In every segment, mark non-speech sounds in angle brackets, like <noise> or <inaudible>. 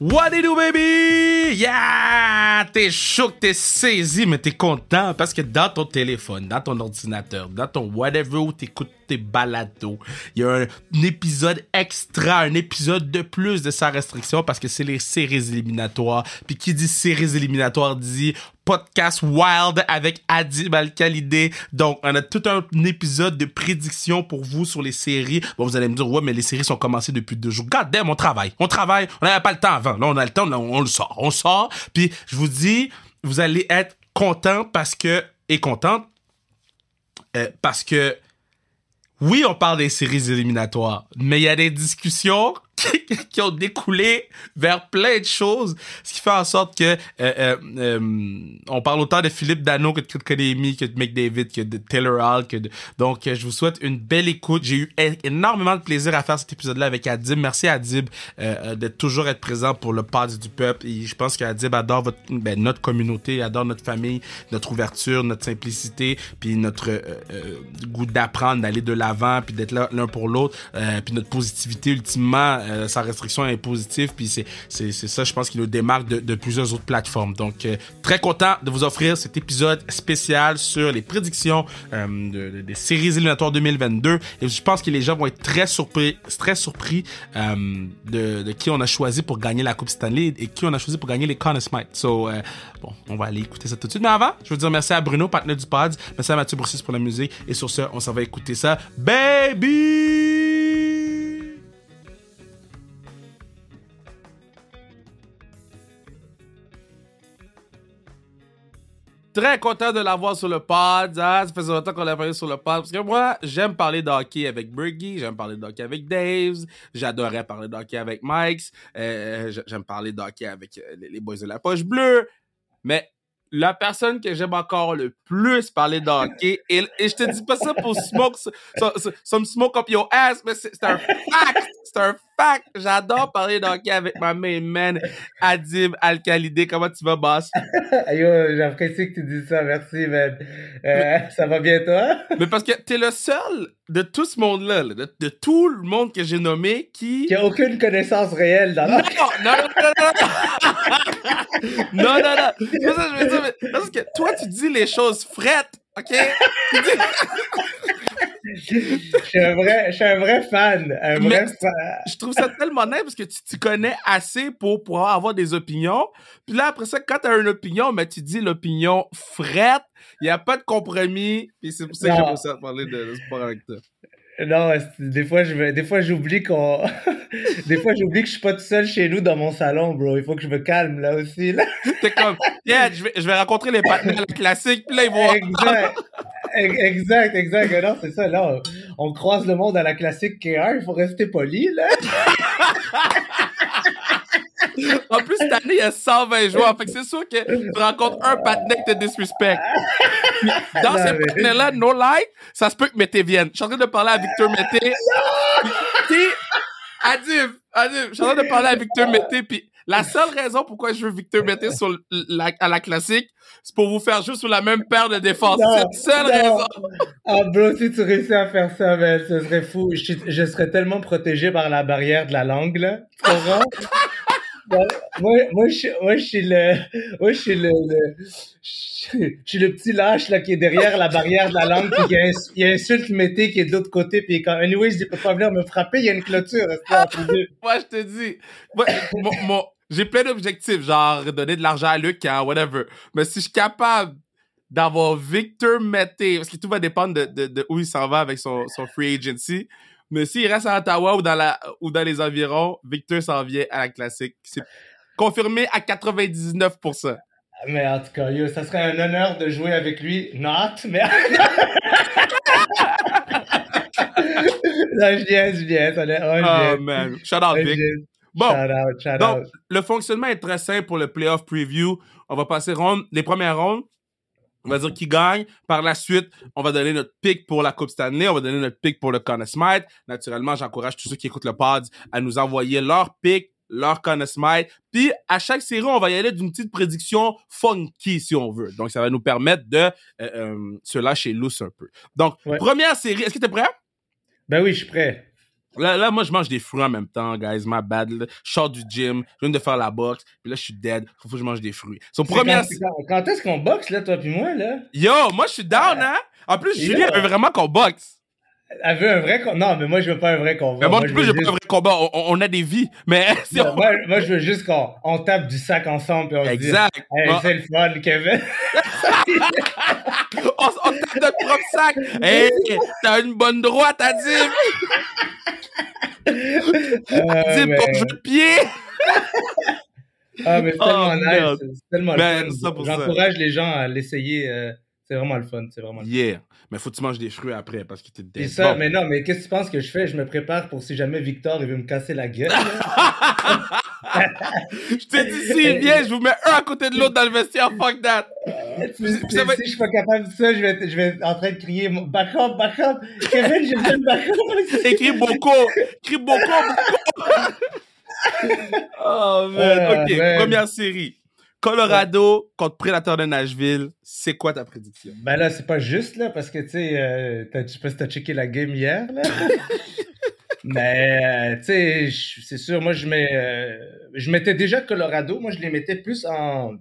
What it do, baby? Yeah! T'es chaud, t'es saisi, mais t'es content parce que dans ton téléphone, dans ton ordinateur, dans ton whatever où t'écoutes tes balados, il y a un, épisode extra, un épisode de plus de sa restriction parce que c'est les séries éliminatoires. Puis qui dit séries éliminatoires dit podcast Wild avec Adib al Donc, on a tout un épisode de prédiction pour vous sur les séries. Bon, vous allez me dire, ouais, mais les séries sont commencées depuis deux jours. God damn, on travaille. On travaille. On n'avait pas le temps avant. Là, on a le temps. on, le sort. On sort. Puis, je vous dis, vous allez être content parce que, et contente, euh, parce que, oui, on parle des séries éliminatoires, mais il y a des discussions <laughs> qui ont découlé vers plein de choses, ce qui fait en sorte que euh, euh, euh, on parle autant de Philippe Dano que de Kid que de McDavid, que de Taylor Hall, que de... donc je vous souhaite une belle écoute. J'ai eu énormément de plaisir à faire cet épisode-là avec Adib. Merci Adib de toujours être présent pour le pod du peuple. Et je pense qu'Adib adore votre, ben, notre communauté, adore notre famille, notre ouverture, notre simplicité, puis notre goût d'apprendre, d'aller de l'avant, puis d'être là l'un pour l'autre, puis notre positivité ultimement euh, sa restriction est positive, puis c'est, ça, je pense, qui nous démarque de, plusieurs autres plateformes. Donc, euh, très content de vous offrir cet épisode spécial sur les prédictions euh, des séries éliminatoires 2022. Et je pense que les gens vont être très surpris, très surpris de, qui on a choisi pour gagner la Coupe Stanley et qui on a choisi pour gagner les Conn Smythe. So, bon, on va aller écouter ça tout de suite. Mais avant, je veux dire merci à Bruno, partenaire du pod. Merci à Mathieu Boursis pour la musique. Et sur ce, on s'en va écouter ça. Baby! Très content de l'avoir sur le pod. Hein. Ça faisait longtemps qu'on l'a parlé sur le pod. Parce que moi, j'aime parler d'hockey avec Bergie, j'aime parler d'hockey avec Dave, j'adorais parler d'hockey avec Mike, euh, j'aime parler d'hockey avec euh, les boys de la poche bleue. Mais la personne que j'aime encore le plus parler d'hockey, et, et je te dis pas ça pour smoke, some smoke up your ass, mais c'est un fact! C'est un fact! J'adore parler d'hockey avec ma main man, Adib Al-Khalidé. Comment tu vas, boss? <laughs> Yo, j'apprécie que tu dis ça, merci, man. Euh, <laughs> ça va bien, toi? mais parce que t'es le seul de tout ce monde-là, de, tout le monde que j'ai nommé qui... Qui a aucune connaissance réelle dans la... Non, non, non, non, non! Non, non, non! C'est ça que je veux dire, mais parce que toi, tu dis les choses frettes, OK? je, suis un vrai, je suis un vrai fan. Un vrai fan. Je trouve ça tellement nice parce que tu t'y connais assez pour pouvoir avoir des opinions. Puis là, après ça, quand tu as une opinion, mais tu dis l'opinion frette, il n'y a pas de compromis. Et c'est pour ça que j'aime ça parler de, de sport avec toi. Non, des fois, je des fois, j'oublie qu'on, <laughs> des fois, j'oublie que je suis pas tout seul chez nous dans mon salon, bro. Il faut que je me calme, là, aussi, là. <laughs> T'es comme, yeah, je vais, je vais rencontrer les partenaires classiques, puis là, ils vont... Exact. exact, exact. Non, c'est ça, là. On croise le monde à la classique K1, il faut rester poli, là. <laughs> en plus, cette année, il y a 120 joueurs. Fait que c'est sûr que tu rencontres un patinet que te disrespect. Dans ces partenaires-là, no lie, ça se peut que Mété vienne. Je suis en train de parler à Victor Mété. Puis, Adib, Adib, je suis en train de parler à Victor Mété, puis la seule raison pourquoi je veux Victor Mété sur la, à la classique, c'est pour vous faire jouer sur la même paire de défense. C'est la seule raison. Ah, bro, si tu réussis à faire ça, ben, ce serait fou. Je, je, serais tellement protégé par la barrière de la langue, là. Moi, moi, je, moi, je suis le, moi, je le, je, suis le petit lâche là qui est derrière la barrière de la langue, puis il y a, insulte mété qui est de l'autre côté, puis quand, anyway, je dis, peut pas venir me frapper, il y a une clôture. <laughs> moi, je te dis, moi, j'ai plein d'objectifs, genre donner de l'argent à Luc, hein, whatever. Mais si je suis capable d'avoir Victor Mété, parce que tout va dépendre de, de, de où il s'en va avec son, son free agency, mais s'il reste à Ottawa ou dans, la, ou dans les environs, Victor s'en vient à la classique. C'est confirmé à 99%. Mais en tout cas, ça serait un honneur de jouer avec lui. Not, mais. non, je viens, je viens. Oh, oh man. Shout out, Vic. Bon, shout out, shout donc, le fonctionnement est très simple pour le playoff preview. On va passer ronde, les premières rondes. On va dire qui gagne. Par la suite, on va donner notre pick pour la Coupe Stanley. On va donner notre pick pour le Conn Smythe. Naturellement, j'encourage tous ceux qui écoutent le pod à nous envoyer leur pick, leur Conn Smythe. Puis, à chaque série, on va y aller d'une petite prédiction funky, si on veut. Donc, ça va nous permettre de euh, euh, se lâcher loose un peu. Donc, première série. Est-ce que tu es prêt? Ben oui, je suis prêt. Là, là, moi, je mange des fruits en même temps, guys. My bad. là. Je sors du gym, je viens de faire la boxe, puis là, je suis dead. Faut que je mange des fruits. Son premier. Quand, quand- quand est-ce qu'on boxe, là, toi puis moi, là? Yo, moi, je suis down, hein? En plus. Julie, elle veut vraiment qu'on boxe. Elle veut un vrai combat. Non, mais moi, je veux pas un vrai combat. Mais moi, non je plus, veux pas un vrai combat. On, a des vies. Mais <laughs> si Non, on- moi, moi, je veux juste qu'on on tape du sac ensemble puis on se Exact. Hey, Bon, c'est le fun, Kevin. <laughs> on, on tape notre propre sac. <laughs> Hey, t'as une bonne droite à dire. <laughs> Dis mais- ton jeu de pied. Ah, mais c'est Oh, tellement nice. C'est tellement Ben, le ça fun. pour ça. J'encourage les gens à l'essayer. euh, c'est vraiment le fun. C'est vraiment le fun. Yeah. Mais faut que tu manges des fruits après parce que t'es dead. ça, Bon. mais non, mais qu'est-ce que tu penses que je fais? Je me prépare pour si jamais Victor il veut me casser la gueule. <laughs> Je t'ai dit, s'il vient, je vous mets un à côté de l'autre dans le vestiaire. Fuck that. Ça va- Si je suis pas capable de ça, je vais, je vais être en train de crier back up, back up. Kevin, j'ai besoin de back up. Écris Boko. Écris Boko, Boko. <laughs> oh, man. Ah, OK, première série. Colorado contre Predator de Nashville. C'est quoi ta prédiction? Ben là, c'est pas juste, là, parce que, tu sais, euh, je sais pas si t'as checké la game hier, là. <laughs> Mais, euh, tu sais, c'est sûr, moi, je mets... euh, je mettais déjà Colorado, moi, je les mettais plus en...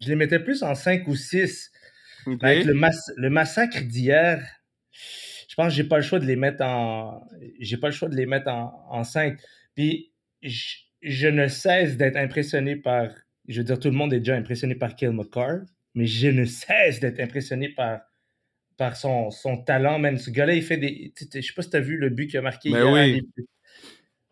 Je les mettais plus en 5 ou 6. OK. Avec le, mass- le massacre d'hier, je pense que j'ai pas le choix de les mettre en... J'ai pas le choix de les mettre en, en 5. Puis, je, je ne cesse d'être impressionné par... Je veux dire, tout le monde est déjà impressionné par Kill McCarr, mais je ne cesse d'être impressionné par, par son, son talent, man. Ce gars-là, il fait des... Je sais pas si t'as vu le but qu'il a marqué Ben hier. oui. il-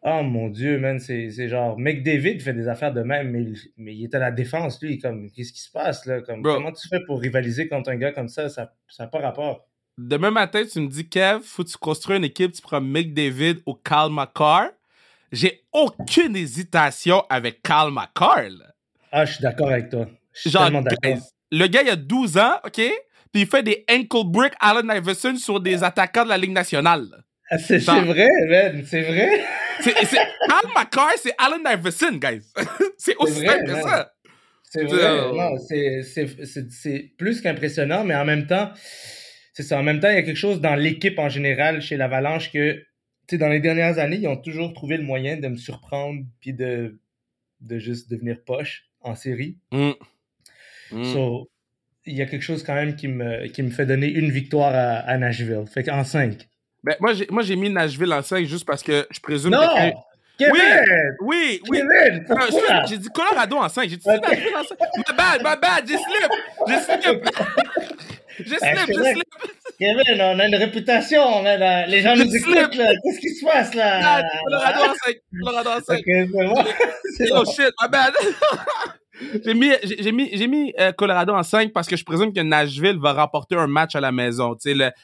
Oh mon Dieu, man, c'est genre... McDavid fait des affaires de même, mais, il- mais il est à la défense, lui. Comme, qu'est-ce qui se passe, là? Comme, Bro. comment tu fais pour rivaliser contre un gars comme ça? Ça n'a pas rapport. Demain matin, tu me dis, Kev, faut que tu construis une équipe, tu prends McDavid ou Cal McCarr. J'ai aucune hésitation avec Cal McCarr. là. Ah, je suis d'accord avec toi. Je suis Genre, le gars, il a 12 ans, OK? Puis il fait des ankle break Allen Iverson sur des attaquants de la Ligue nationale. Ah, c'est vrai, man, c'est vrai. C'est, Cal McCarr, c'est Allen Iverson, guys. <laughs> c'est aussi vrai, simple que ça. C'est vrai. C'est- plus qu'impressionnant, mais en même temps, c'est ça. En même temps, il y a quelque chose dans l'équipe en général chez l'Avalanche que, tu sais, dans les dernières années, ils ont toujours trouvé le moyen de me surprendre puis de, de juste devenir poche en série. Mm. Mm. So, il y a quelque chose quand même qui me, qui me fait donner une victoire à, à Nashville. Fait qu'en 5. Ben, moi, j'ai, moi, j'ai mis Nashville en 5 juste parce que je présume Non! que. Kevin! Oui, oui. Kevin! Pourquoi? excuse-moi, j'ai dit Colorado en 5. J'ai dit Ok. Nashville en 5. My bad, my bad, j'ai slip. J'ai slip. <laughs> J'ai slip, j'ai slip. Kevin, on a une réputation, man. Les gens Je nous slip. écoutent, là. Qu'est-ce qui se passe, là? Colorado en 5. Colorado en 5. Ok, c'est bon. Oh shit, my bad. <laughs> j'ai mis, j'ai mis, j'ai mis euh, Colorado en 5 parce que je présume que Nashville va remporter un match à la maison.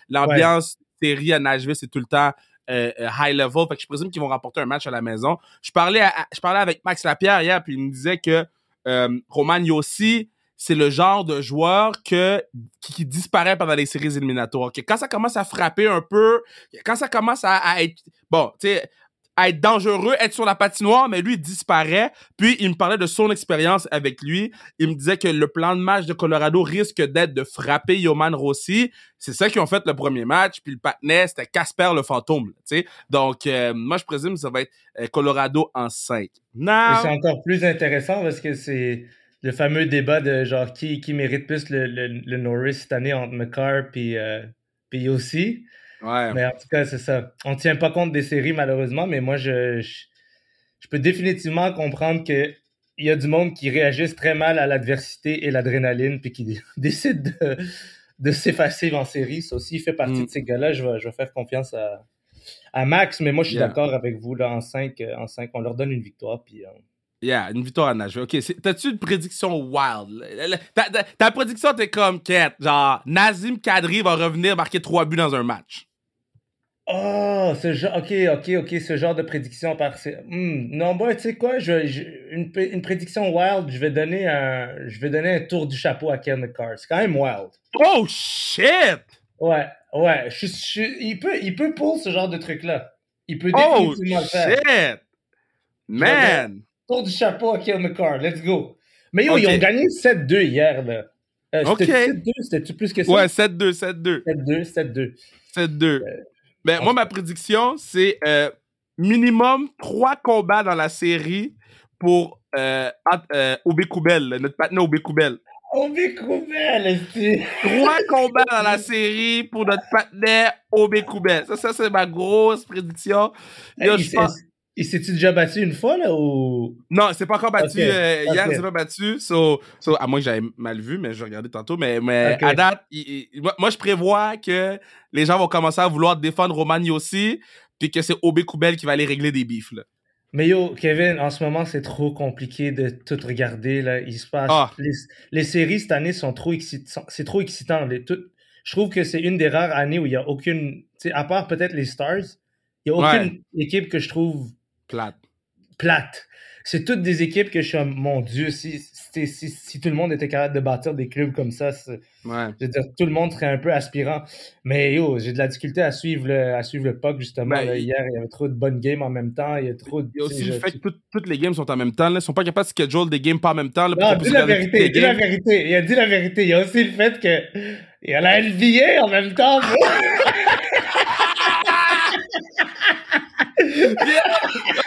L'ambiance série à Nashville, c'est tout le temps euh, euh, high level. Fait que je présume qu'ils vont remporter un match à la maison. Je parlais, je parlais avec Max Lapierre hier, puis il me disait que euh, Roman Yossi, c'est le genre de joueur que, qui, disparaît pendant les séries éliminatoires. Quand ça commence à frapper un peu, quand ça commence à, à être, bon, tu sais, être dangereux, être sur la patinoire, mais lui, il disparaît. Puis, il me parlait de son expérience avec lui. Il me disait que le plan de match de Colorado risque d'être de frapper Yoman Rossi. C'est ça qu'ils ont fait le premier match. Puis, le patinet, c'était Casper le fantôme. sais. Donc, euh, moi, je présume que ça va être euh, Colorado en 5. Et Non! c'est encore plus intéressant parce que c'est le fameux débat de genre qui, qui mérite plus le, le, le Norris cette année entre McCarr puis, euh, puis aussi. Ouais. Mais en tout cas, c'est ça. On ne tient pas compte des séries, malheureusement, mais moi, je, je, je peux définitivement comprendre que il y a du monde qui réagisse très mal à l'adversité et l'adrénaline, puis qui <laughs> décide de, de s'effacer en série. Ça aussi, il fait partie Mm. de ces gars-là. Je vais, je vais faire confiance à, à Max, mais moi, je suis Yeah. d'accord avec vous. Là, en 5, en cinq, on leur donne une victoire. Puis, euh, Yeah, une victoire à Nashville. OK, t'as-tu une prédiction wild? Ta- ta prédiction, t'es comme, quête, genre, Nazim Kadri va revenir marquer trois buts dans un match. Oh, ce genre, ok, ok, ok, ce genre de prédiction par. Hmm, non, bah, tu sais quoi, je, je- une, pré- une prédiction wild, je vais donner un, je vais donner un tour du chapeau à Ken McCarr. C'est quand même wild. Oh, shit! Ouais, ouais, je, je- il peut, il peut pour ce genre de truc-là. Il peut Oh, définitivement le faire. shit! Man! Tour du chapeau à Ken McCarr, let's go. Mais yo, ils ont gagné 7-2 hier, là. Euh, Ok. C'était 7-2, c'était-tu plus que ça? Ouais, 7-2, 7-2. 7-2, 7-2. 7-2. Euh, Ben, moi, ma prédiction, c'est euh, minimum trois combats dans la série pour euh, euh, Koubel, notre partenaire Obé Koubel. Obé Koubel, Trois combats dans la série pour notre partenaire Obé Koubel. Ça, ça c'est ma grosse prédiction. Yo, je pense... Il s'est-tu déjà battu une fois, là, ou... Non, il s'est pas encore battu. Euh, hier, il s'est pas battu. So, so, à moins que j'avais mal vu, mais je regardais tantôt. Mais, mais à date, moi, je prévois que les gens vont commencer à vouloir défendre Romani aussi, puis que c'est Obé Koubel qui va aller régler des bifs, là. Mais yo, Kevin, en ce moment, c'est trop compliqué de tout regarder. Là. Il se passe. Ah. Les, séries cette année sont trop excitantes. C'est trop excitant. Les, je trouve que c'est une des rares années où il n'y a aucune. À part peut-être les Stars, il n'y a aucune équipe que je trouve Plate. Plate. C'est toutes des équipes que je suis, mon Dieu, si, si, si, tout le monde était capable de bâtir des clubs comme ça, ouais. je veux dire, tout le monde serait un peu aspirant. Mais yo, j'ai de la difficulté à suivre le, à suivre le puck, justement. Ben, hier, il y avait trop de bonnes games en même temps. Il y a trop Il y a aussi le fait que toutes les games sont en même temps. Là. Ils sont pas capables de schedule des games pas en même temps. Là, non, dis la vérité, dis la vérité. Il a dit la vérité. Il y a aussi le fait que il y a la NBA en même temps. <laughs>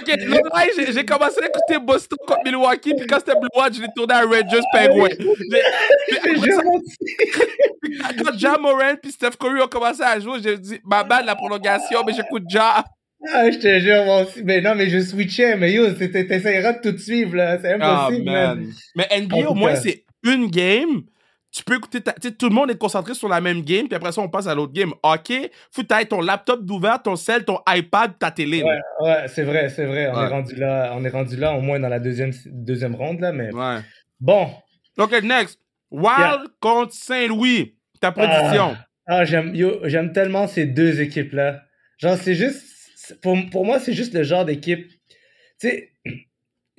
ok, j'ai commencé à écouter Boston contre Milwaukee, puis quand c'était Blue Watch, je l'ai tourné à Rangers Penguin. <laughs> <laughs> quand Ja Moran puis Steph Curry ont commencé à jouer, j'ai dit, ma bad la prolongation, mais j'écoute Ja. Ah, je te jure, moi aussi. Mais non, mais je switchais, mais yo, t'essaieras de tout suivre, là. C'est ah, impossible, man. Mais NBA, au moins, c'est une game tu peux écouter, tout le monde est concentré sur la même game, puis après ça, on passe à l'autre game. OK, faut que ton laptop d'ouvert, ton cell, ton iPad, ta télé. Ouais, ouais c'est vrai, c'est vrai. On, est rendu là, on est rendu là, au moins dans la deuxième, deuxième ronde, là, mais... Ouais. Bon. OK, next. Wild contre Saint-Louis. Ta prédiction. Ah, ah j'aime tellement ces deux équipes-là. Genre, c'est juste... Pour, pour moi, c'est juste le genre d'équipe... Tu sais,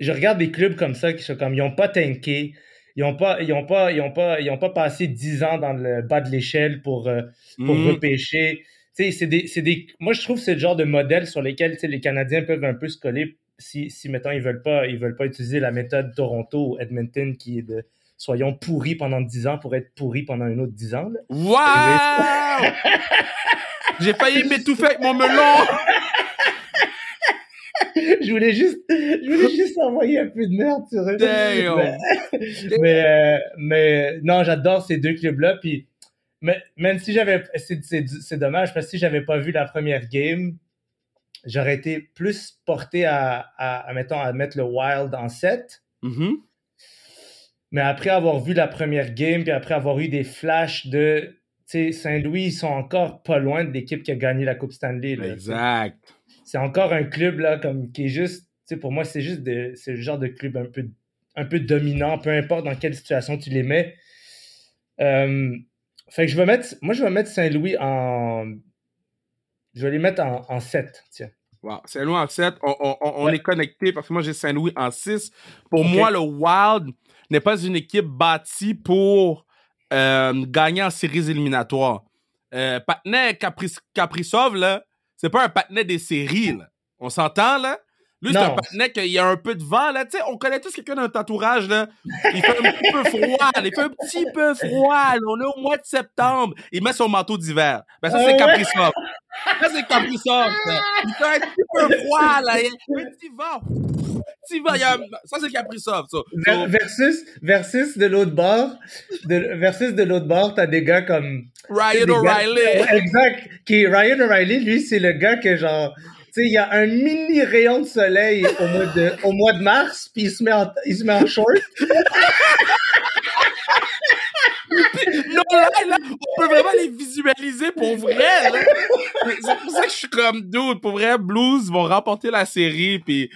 je regarde des clubs comme ça qui sont comme... Ils n'ont pas tanké ils n'ont pas, ils ont pas, ils ont pas, ils ont pas passé 10 ans dans le bas de l'échelle pour, euh, pour mm. repêcher. C'est des, des, moi, je trouve que c'est le genre de modèle sur lesquels les Canadiens peuvent un peu se coller si, si mettons, ils veulent pas, ils veulent pas utiliser la méthode Toronto ou Edmonton qui est de soyons pourris pendant 10 ans pour être pourris pendant un autre 10 ans. Wow! J'ai failli m'étouffer avec mon melon! <laughs> <laughs> je voulais juste, je voulais <laughs> juste envoyer un peu de merde sur eux. <laughs> Mais, euh, mais, non, j'adore ces deux clubs-là. Puis, mais, même si j'avais, c'est dommage parce que si j'avais pas vu la première game, j'aurais été plus porté à, à, mettons, à mettre le Wild en 7. Mm-hmm. Mais après avoir vu la première game, puis après avoir eu des flashs de, Saint-Louis, ils sont encore pas loin de l'équipe qui a gagné la Coupe Stanley. exact c'est encore un club là, comme, qui est juste, tu sais, pour moi, c'est juste c'est le genre de club un peu, un peu dominant, peu importe dans quelle situation tu les mets. Euh, fait que je vais mettre, moi, je vais mettre Saint-Louis en. Je vais les mettre en, en 7, tiens. Wow. Saint-Louis en 7, on, est connecté parce que moi j'ai Saint-Louis en 6. Pour moi, le Wild n'est pas une équipe bâtie pour euh, gagner en séries éliminatoires. Euh, Caprisov, là, c'est pas un patinet des séries, là. On s'entend, là? Lui, c'est un patinet qu'il y a un peu de vent, là. Tu sais, on connaît tous quelqu'un dans notre entourage, là. Il fait un petit peu froid, Il fait un petit peu froid, On est au mois de septembre. Il met son manteau d'hiver. Ben, ça, c'est Capri Ça, c'est Capri Il fait un petit peu froid, là. Il y a un petit vent. Petit vent. Il y a... Ça, c'est Capri ça. Versus, versus de l'autre bord, de, versus de l'autre bord, t'as des gars comme... Ryan O'Reilly. Exact. Qui, Ryan O'Reilly, lui, c'est le gars que genre il y a un mini rayon de soleil au mois de, au mois de mars, puis il se met en, il se met en short. non, là, là, on peut vraiment les visualiser pour vrai. C'est pour ça que je suis comme dude. Pour vrai, Blues vont remporter la série. Puis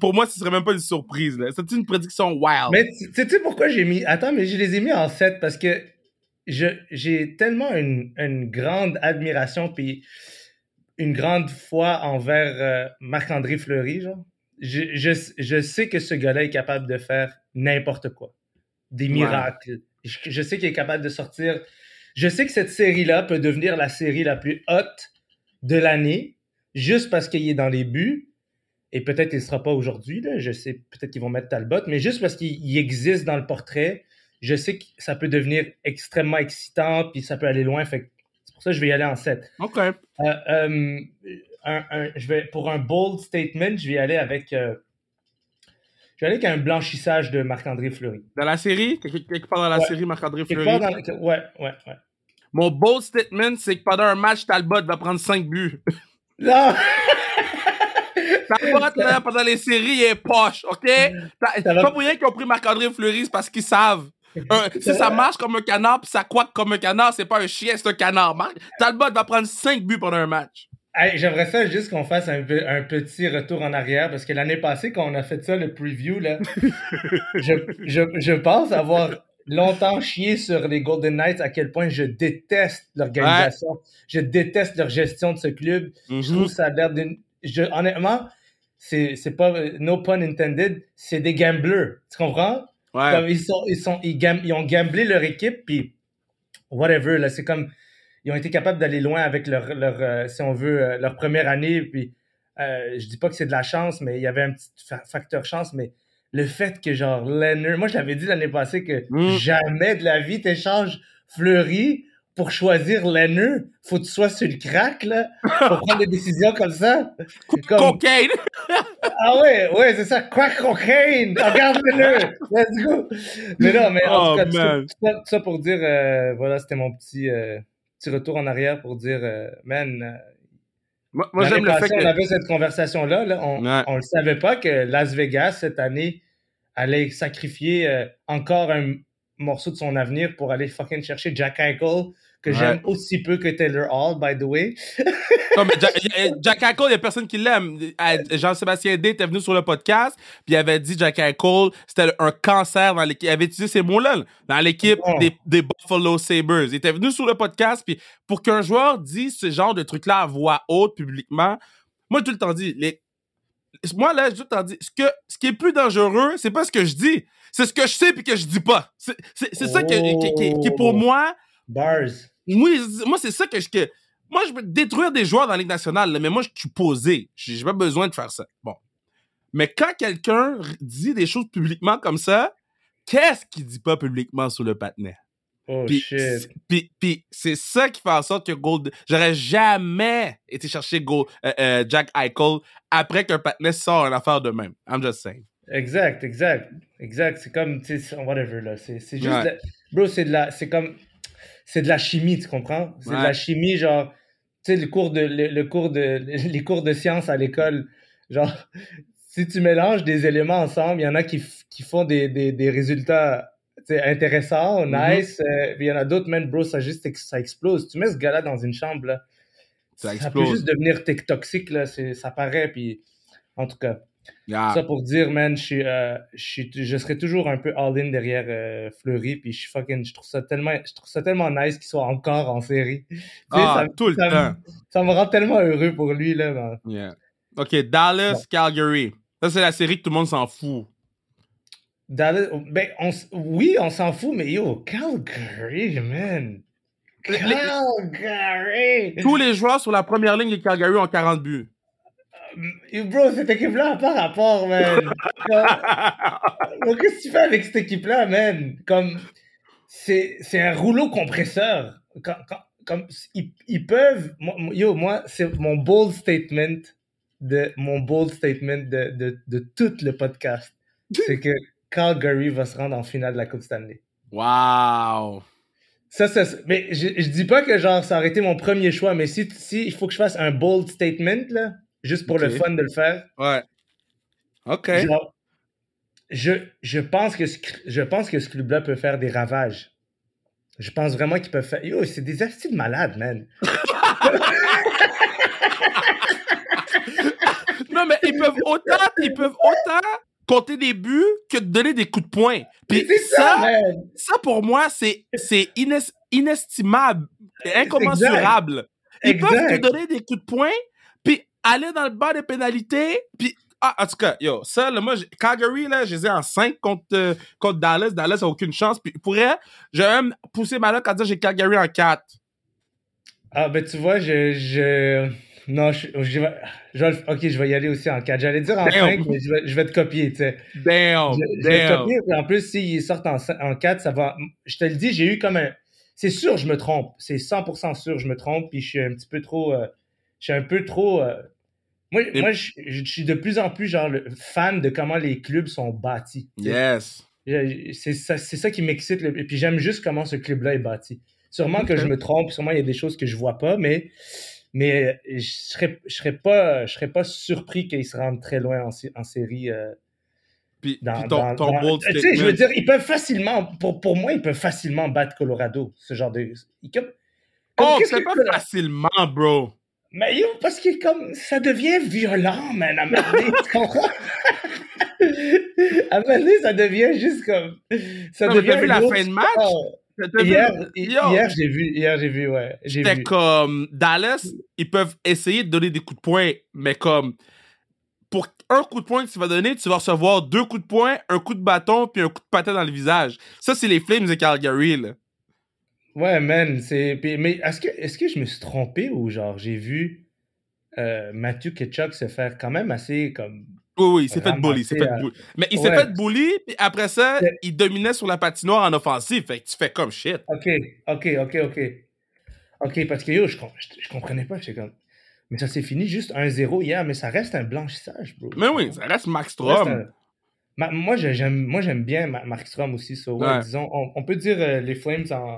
pour moi, ce serait même pas une surprise. C'est une prédiction wild. Mais tu sais pourquoi j'ai mis. Attends, mais je les ai mis en 7 parce que j'ai tellement une, une grande admiration. Puis une grande foi envers euh, Marc-André Fleury, genre. Je, je, je, sais que ce gars-là est capable de faire n'importe quoi. Des miracles. Je, sais qu'il est capable de sortir. Je sais que cette série-là peut devenir la série la plus haute de l'année, juste parce qu'il est dans les buts. Et peut-être qu'il ne sera pas aujourd'hui. Je sais, peut-être qu'ils vont mettre Talbot, mais juste parce qu'il existe dans le portrait, je sais que ça peut devenir extrêmement excitant, puis ça peut aller loin. Fait ça, je vais y aller en 7. OK. Euh, euh, un, un- je vais, pour un bold statement, je vais aller avec. euh, je vais aller avec un blanchissage de Marc-André Fleury. Dans la série, quelque part dans la Ouais. série, Marc-André Fleury? dans Ouais, ouais, ouais. Mon bold statement, c'est que pendant un match, Talbot va prendre 5 buts. <laughs> Non! <laughs> Talbot, là, pendant les séries, il est poche, OK? Ça va- Pas pour rien qu'ils ont pris Marc-André Fleury, c'est parce qu'ils savent. Un- si ça marche comme un canard, puis ça quack comme un canard, c'est pas un chien, c'est un canard. Marc- Talbot va prendre 5 buts pendant un match. Hey, J'aimerais ça juste qu'on fasse un, pe- un petit retour en arrière parce que l'année passée, quand on a fait ça, le preview, là, <laughs> je, je, je pense avoir longtemps chié sur les Golden Knights à quel point je déteste l'organisation. Je déteste leur gestion de ce club. Je Mhm. trouve ça a l'air d'une. Honnêtement, c'est c'est pas. No pun intended, c'est des gamblers. Tu comprends? Ouais. Comme ils, sont, ils, sont, ils, gam- ils ont gamblé leur équipe, puis whatever, là, c'est comme, ils ont été capables d'aller loin avec leur, leur euh, si on veut, euh, leur première année, puis euh, je dis pas que c'est de la chance, mais il y avait un petit fa- facteur chance, mais le fait que, genre, Leonard, moi, je l'avais dit l'année passée que Mm. jamais de la vie t'échanges Fleury pour choisir Leonard. Faut que tu sois sur le crack, là, pour prendre des décisions comme ça. Comme- Cocaine! <laughs> ah ouais, ouais, c'est ça. Crack cocaine? Regarde-le. Let's go. Mais non, mais en Oh, tout cas, tout ça, tout pour dire, euh, voilà, c'était mon petit, euh, petit retour en arrière pour dire, euh, man, Moi, moi, j'aime le fait passée, que. on avait cette conversation-là, là, on, Ouais. on le savait pas que Las Vegas, cette année, allait sacrifier euh, encore un morceau de son avenir pour aller fucking chercher Jack Eichel, que Ouais. j'aime aussi peu que Taylor Hall, by the way. Non, mais Jack, Jack Eichel, il y a personne qui l'aime. Jean-Sébastien D était venu sur le podcast, puis il avait dit Jack Eichel, c'était un cancer dans l'équipe. Il avait utilisé ces mots-là, là, dans l'équipe Oh. des, des Buffalo Sabres. Il était venu sur le podcast, puis pour qu'un joueur dise ce genre de truc-là à voix haute, publiquement, moi, tout le temps dit, les... moi, là, j'ai tout le temps dit, ce, que, ce qui est plus dangereux, c'est pas ce que je dis, c'est ce que je sais puis que je dis pas. C'est ça que- qui, qui- qui, pour Oh. moi, Bars. oui, moi, c'est ça que je. Que, moi, je peux détruire des joueurs dans la Ligue nationale, là, mais moi, je suis posé. J'ai pas besoin de faire ça. Bon. Mais quand quelqu'un dit des choses publiquement comme ça, qu'est-ce qu'il dit pas publiquement sur le patinet? Oh Puis shit. c'est- Puis puis c'est ça qui fait en sorte que Gold. J'aurais jamais été chercher Gold, euh, euh, Jack Eichel après qu'un patinet sort une affaire de même. I'm just saying. Exact, exact, exact. C'est comme, tu sais, whatever, là. C'est juste, Ouais. de la- bro, c'est de la, c'est comme, c'est de la chimie, tu comprends? C'est de la chimie, genre, tu sais, le cours de, le, le cours de, <laughs> les cours de sciences à l'école, genre, <laughs> si tu mélanges des éléments ensemble, il y en a qui, qui font des, des, des résultats, intéressants, Mhm. nice, euh, puis il y en a d'autres, man, bro, ça juste, ça explose. Tu mets ce gars-là dans une chambre, là, Ça ça peut juste devenir toxique, là, ça paraît, puis, en tout cas. Yeah. Ça pour dire, man, je, suis, euh, je, suis- je serai toujours un peu all-in derrière euh, Fleury, puis je fucking, je trouve ça tellement, je trouve ça tellement nice qu'il soit encore en série. <laughs> Tu sais, Ah, ça, tout le ça me- temps. ça me rend tellement heureux pour lui, là. man. Yeah. OK, Dallas, Calgary. Ça, c'est la série que tout le monde s'en fout. Dallas- ben, on oui, on s'en fout, mais yo, Calgary, man. Calgary! Tous les joueurs sur la première ligne de Calgary ont 40 buts. Yo, Bro, cette équipe-là n'a pas rapport, man. <laughs> Comme- Qu'est-ce que tu fais avec cette équipe-là, man? Comme, c'est, c'est un rouleau compresseur. Quand, quand- comme, ils, ils peuvent. yo, moi, c'est mon bold statement de mon bold statement de, de, de tout le podcast. C'est que Calgary va se rendre en finale de la Coupe Stanley. wow. Ça, ça, mais je, je dis pas que genre ça aurait été mon premier choix, mais si, si il faut que je fasse un bold statement, là, juste pour le fun de le faire, Ouais. OK. Genre, je, je, pense que ce, je pense que ce club-là peut faire des ravages. Je pense vraiment qu'ils peuvent faire. Yo, c'est des astuces de malades, man. <laughs> Non, mais ils peuvent autant, ils peuvent autant compter des buts que de donner des coups de poing. Puis ça, ça, ça, pour moi, c'est c'est ines- inestimable, incommensurable. Ils peuvent te donner des coups de poing, aller dans le bas des pénalités, puis ah, en tout cas, yo, ça, là, moi, Calgary, là, je les ai en 5 contre, euh, contre Dallas. Dallas a aucune chance. Puis pour elle, j'ai même poussé ma luck à dire j'ai Calgary en 4. Ah, ben tu vois, je. je... Non, je, je vais, je Ok, je vais y aller aussi en 4. J'allais dire en Damn. 5, mais je vais, je vais te copier, tu sais. Damn, Je, vais te copier, puis en plus, s'ils sortent en, en 4, ça va. Je te le dis, j'ai eu comme un. C'est sûr, je me trompe. C'est 100% sûr, je me trompe, puis je suis un petit peu trop. euh, je suis un peu trop. euh, Moi, moi je, je suis de plus en plus genre le fan de comment les clubs sont bâtis. Yes. C'est ça, ça qui m'excite. le- Et puis j'aime juste comment ce club-là est bâti. Sûrement que je me trompe, sûrement il y a des choses que je vois pas, mais, mais euh, je serais, je serais pas, je serais pas surpris qu'ils se rendent très loin en, en série. euh, Puis, dans, puis ton, ton dans- Tu sais, je veux dire, ils peuvent facilement, pour, pour moi, ils peuvent facilement battre Colorado. Ce genre de. ils- comme- comme Oh, c'est pas facilement, bro. Mais yo, parce que comme ça devient violent, man, à donné, tu comprends? à donné, ça devient juste comme. Ça Non, devient t'as vu la fin de match? vu- Hier, j'ai vu, hier j'ai vu, ouais. C'était comme Dallas, ils peuvent essayer de donner des coups de poing, mais comme pour un coup de poing que tu vas donner, tu vas recevoir deux coups de poing, un coup de bâton, puis un coup de patin dans le visage. Ça, c'est les Flames de Calgary, là. Ouais, man, c'est. Mais est-ce que, est-ce que je me suis trompé ou genre j'ai vu euh, Matthew Ketchuk se faire quand même assez comme. Oui, oui, il s'est fait bully, il s'est fait bully. Mais il s'est Ouais. fait bully, puis après ça, il dominait sur la patinoire en offensive. Fait que tu fais comme shit. Ok, ok, ok, ok. Ok, parce que yo, je, je, je comprenais pas. J'étais comme. Mais ça s'est fini juste 1-0 hier, mais ça reste un blanchissage, bro. Mais oui, ça reste Max Strom. un- Ma- moi, j'aime, moi, j'aime bien Ma- Mark Strom aussi. So, ouais, Ouais. disons, on, on peut dire euh, les Flames en.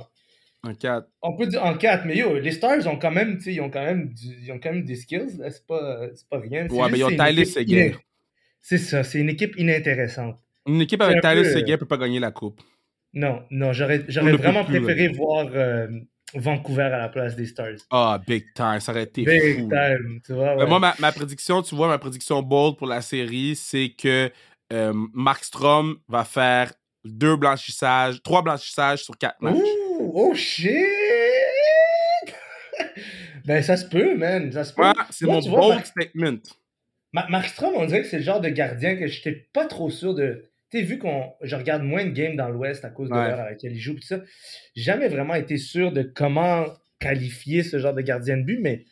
Un 4. On peut dire en 4, mais yo, les Stars ont quand même, ils ont quand même, du- ils ont quand même des skills, c'est pas, pas rien. Ouais, mais ils ont Tyler Seguin. C'est ça, c'est une équipe inintéressante. Une équipe avec un Tyler peu, euh, Seguin peut pas gagner la coupe. Non, non, j'aurais, ne vraiment plus, préféré voir euh, Vancouver à la place des Stars. Ah, big time, ça aurait été Big fou. time, tu vois. Moi, ma, ma prédiction, tu vois, ma prédiction bold pour la série, c'est que euh, Mark Strom va faire deux blanchissages, trois blanchissages sur quatre matchs. Ouh, oh shit! <laughs> ben, ça se peut, man, ça se peut. Ouais, c'est mon bold statement. Ma- Markstrom, on dirait que c'est le genre de gardien que j'étais pas trop sûr de. Tu sais, vu qu'on je regarde moins de games dans l'Ouest à cause de Ouais. l'heure à laquelle il joue, pis ça, jamais vraiment été sûr de comment qualifier ce genre de gardien de but, mais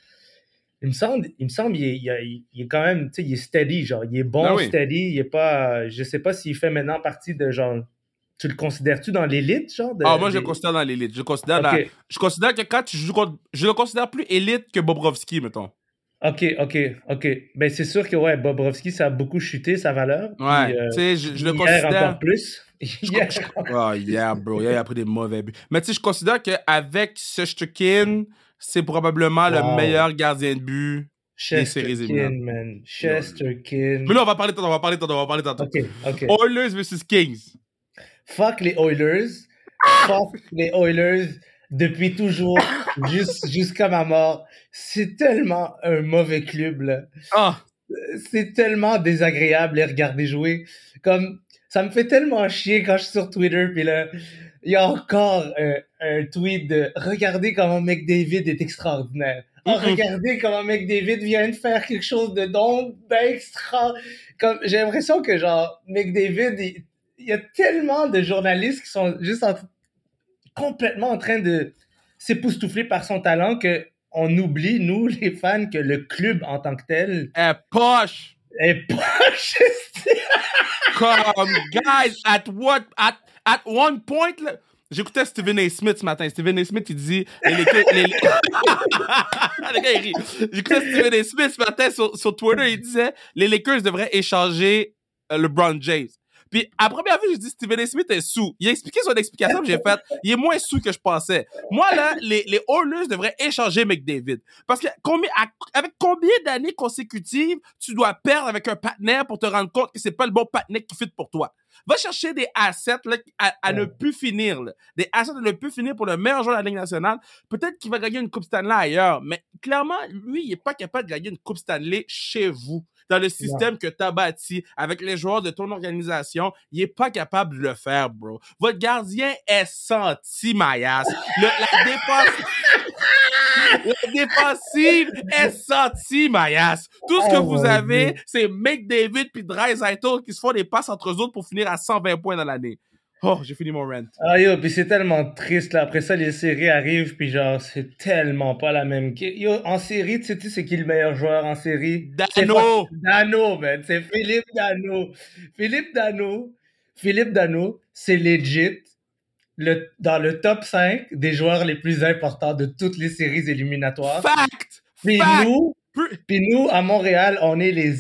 il me semble, il me semble, il est, il est- il est quand même, tu sais, il est steady, genre, il est bon, Ah oui. steady, il est pas, je sais pas s'il fait maintenant partie de genre, tu le considères-tu dans l'élite, genre? De, Ah, moi, je le considère dans l'élite. Je considère, je considère que quand tu joues contre. Je le considère plus élite que Bobrovski, mettons. ok, ok, ok. Ben, c'est sûr que, ouais, Bobrovski, ça a beaucoup chuté sa valeur. Ouais. euh, tu sais, je, je le considère. encore plus. <laughs> Oh, yeah, bro. Yeah, il a pris des mauvais buts. Mais tu sais, je considère qu'avec Shesterkin, c'est probablement le meilleur gardien de but. Chesterkin, man. Chesterkin. Mais là, on va parler tantôt, on va parler tantôt, on va parler tantôt. Ok, ok. Oilers versus Kings. Fuck les Oilers. Fuck les Oilers depuis toujours, jus- jusqu'à ma mort. C'est tellement un mauvais club, là. Ah, C'est tellement désagréable les regarder jouer. Comme, ça me fait tellement chier quand je suis sur Twitter, puis là, il y a encore un, un tweet de « Regardez comment McDavid est extraordinaire. Oh, Mhm. regardez comment McDavid vient de faire quelque chose de donc ben extra... » Comme, j'ai l'impression que, genre, McDavid, il, il y a tellement de journalistes qui sont juste en- complètement en train de s'époustoufler par son talent que on oublie, nous, <laughs> les fans, que le club en tant que tel eh, poche. est juste. <laughs> Comme, guys, at what, at, at one point, là, j'écoutais Stephen A. Smith ce matin. Stephen A. Smith, il dit, les, les, les- <laughs> le gars, il rit. J'écoutais Stephen A. Smith ce matin sur, sur Twitter, il disait, les Lakers devraient échanger euh, LeBron James. Puis, à première vue, je dis, Stephen A. Smith est sous. Il a expliqué son explication, puis j'ai fait, il est moins sous que je pensais. Moi, là, les, les Oilers devraient échanger McDavid. Parce que combien, à- avec combien d'années consécutives tu dois perdre avec un partenaire pour te rendre compte que c'est pas le bon partenaire qui fit pour toi? Va chercher des assets là, à, à ne plus finir. là. Des assets à ne plus finir pour le meilleur joueur de la Ligue nationale. Peut-être qu'il va gagner une Coupe Stanley ailleurs, mais clairement, lui, il n'est pas capable de gagner une Coupe Stanley chez vous. Dans le système que tu as bâti avec les joueurs de ton organisation, il est pas capable de le faire, bro. Votre gardien est senti, Mayas. Le- la défense... <laughs> La défensive est sortie, Mayas. Tout ce que Oh vous avez, c'est McDavid puis Dreisaitl qui se font des passes entre eux autres pour finir à 120 points dans l'année. Oh, j'ai fini mon rant. Ah yo, puis c'est tellement triste là. Après ça, les séries arrivent, puis genre, c'est tellement pas la même. Yo, en série, tu sais, c'est qui le meilleur joueur en série? Dano! Dano, man. C'est Philippe Dano. Philippe Dano. Philippe Dano, c'est legit. Le, dans le top 5 des joueurs les plus importants de toutes les séries éliminatoires. Fact! Puis nous, Puis nous, à Montréal, on est les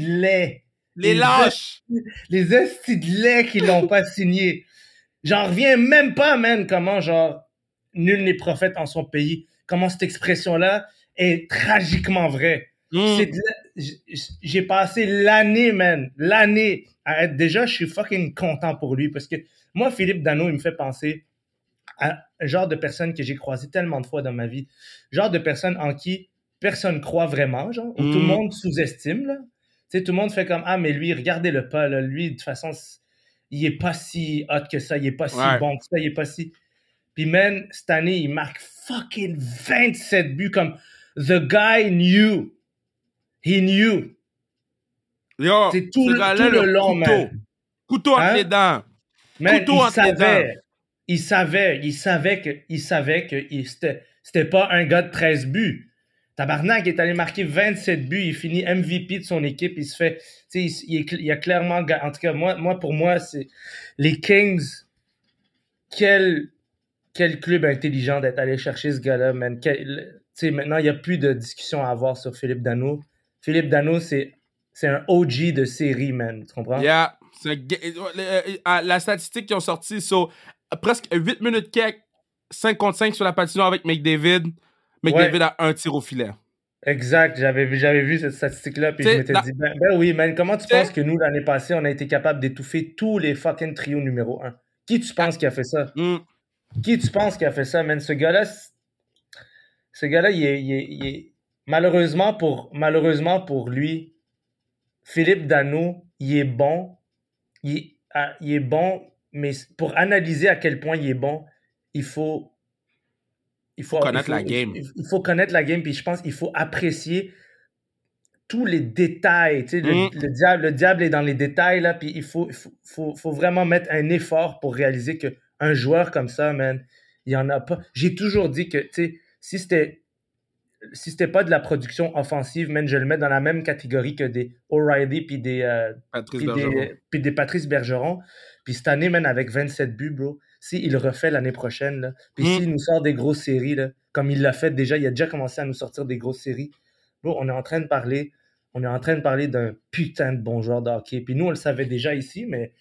lait. Les lâches! Les estis de lait qui l'ont pas signé. J'en reviens même pas, man, comment, genre, nul n'est prophète en son pays. Comment cette expression-là est tragiquement vraie. Mm. J'ai passé l'année, man, l'année à être. Déjà, je suis fucking content pour lui parce que moi, Philippe Dano, il me fait penser à un genre de personne que j'ai croisé tellement de fois dans ma vie. Genre de personne en qui personne croit vraiment, genre, où tout le Mm. monde sous-estime, là. Tu sais, tout le monde fait comme Ah, mais lui, regardez-le pas, là. Lui, de toute façon, il est pas si hot que ça, il est pas si Ouais. bon que ça, il est pas si. Puis, man, cette année, il marque fucking 27 buts comme The guy knew. He knew. Yo, C'est tout le- gars-là, tout le long, couteau. man. Couteau entre Hein? les dents. Man, Couteau il entre les savait, il savait, il savait que, il savait que il- c'était, c'était pas un gars de 13 buts. Tabarnak est allé marquer 27 buts, il finit MVP de son équipe, il se fait, tu sais, il, il il a clairement, en tout cas, moi, pour moi, c'est les Kings, quel, club intelligent d'être allé chercher ce gars-là, man. Quel- maintenant, il n'y a plus de discussion à avoir sur Philippe Dano. Philippe Dano, c'est, un OG de série, man. Tu comprends? Yeah. Ga- euh, euh, La statistique qu'ils ont sorti, sur presque 8 minutes quelques, 5 contre 5 sur la patinoire avec McDavid. McDavid a un tir au filet. Exact, j'avais vu, j'avais vu cette statistique-là, puis je m'étais dit, ben, ben oui, man, comment tu T'sais- penses que nous, l'année passée, on a été capable d'étouffer tous les fucking trios numéro 1? Qui tu penses qui a fait ça? Mm. Qui tu penses qui a fait ça, man? Ce gars-là, ce gars-là, il est, il est- il est- malheureusement pour, malheureusement pour lui, Philippe Dano, il est bon, il, ah, il est bon, mais pour analyser à quel point il est bon, il faut, il faut, connaître il faut- la game. Il, faut connaître la game, puis je pense qu'il faut apprécier tous les détails. tu sais, le, Mm. le diable, le diable est dans les détails, là, puis il faut, il faut, faut, faut vraiment mettre un effort pour réaliser que un joueur comme ça, man, il y en a pas. J'ai toujours dit que, tu sais, si c'était si c'était pas de la production offensive, man, je le mets dans la même catégorie que des O'Reilly puis des, euh, Patrice puis Bergeron. des, puis des Patrice Bergeron. Puis cette année, man, avec 27 buts, bro, s'il le refait l'année prochaine, là, puis Mm. s'il nous sort des grosses séries, là, comme il l'a fait déjà, il a déjà commencé à nous sortir des grosses séries, bro, on est en train de parler, on est en train de parler d'un putain de bon joueur de hockey. Puis nous, on le savait déjà ici, mais,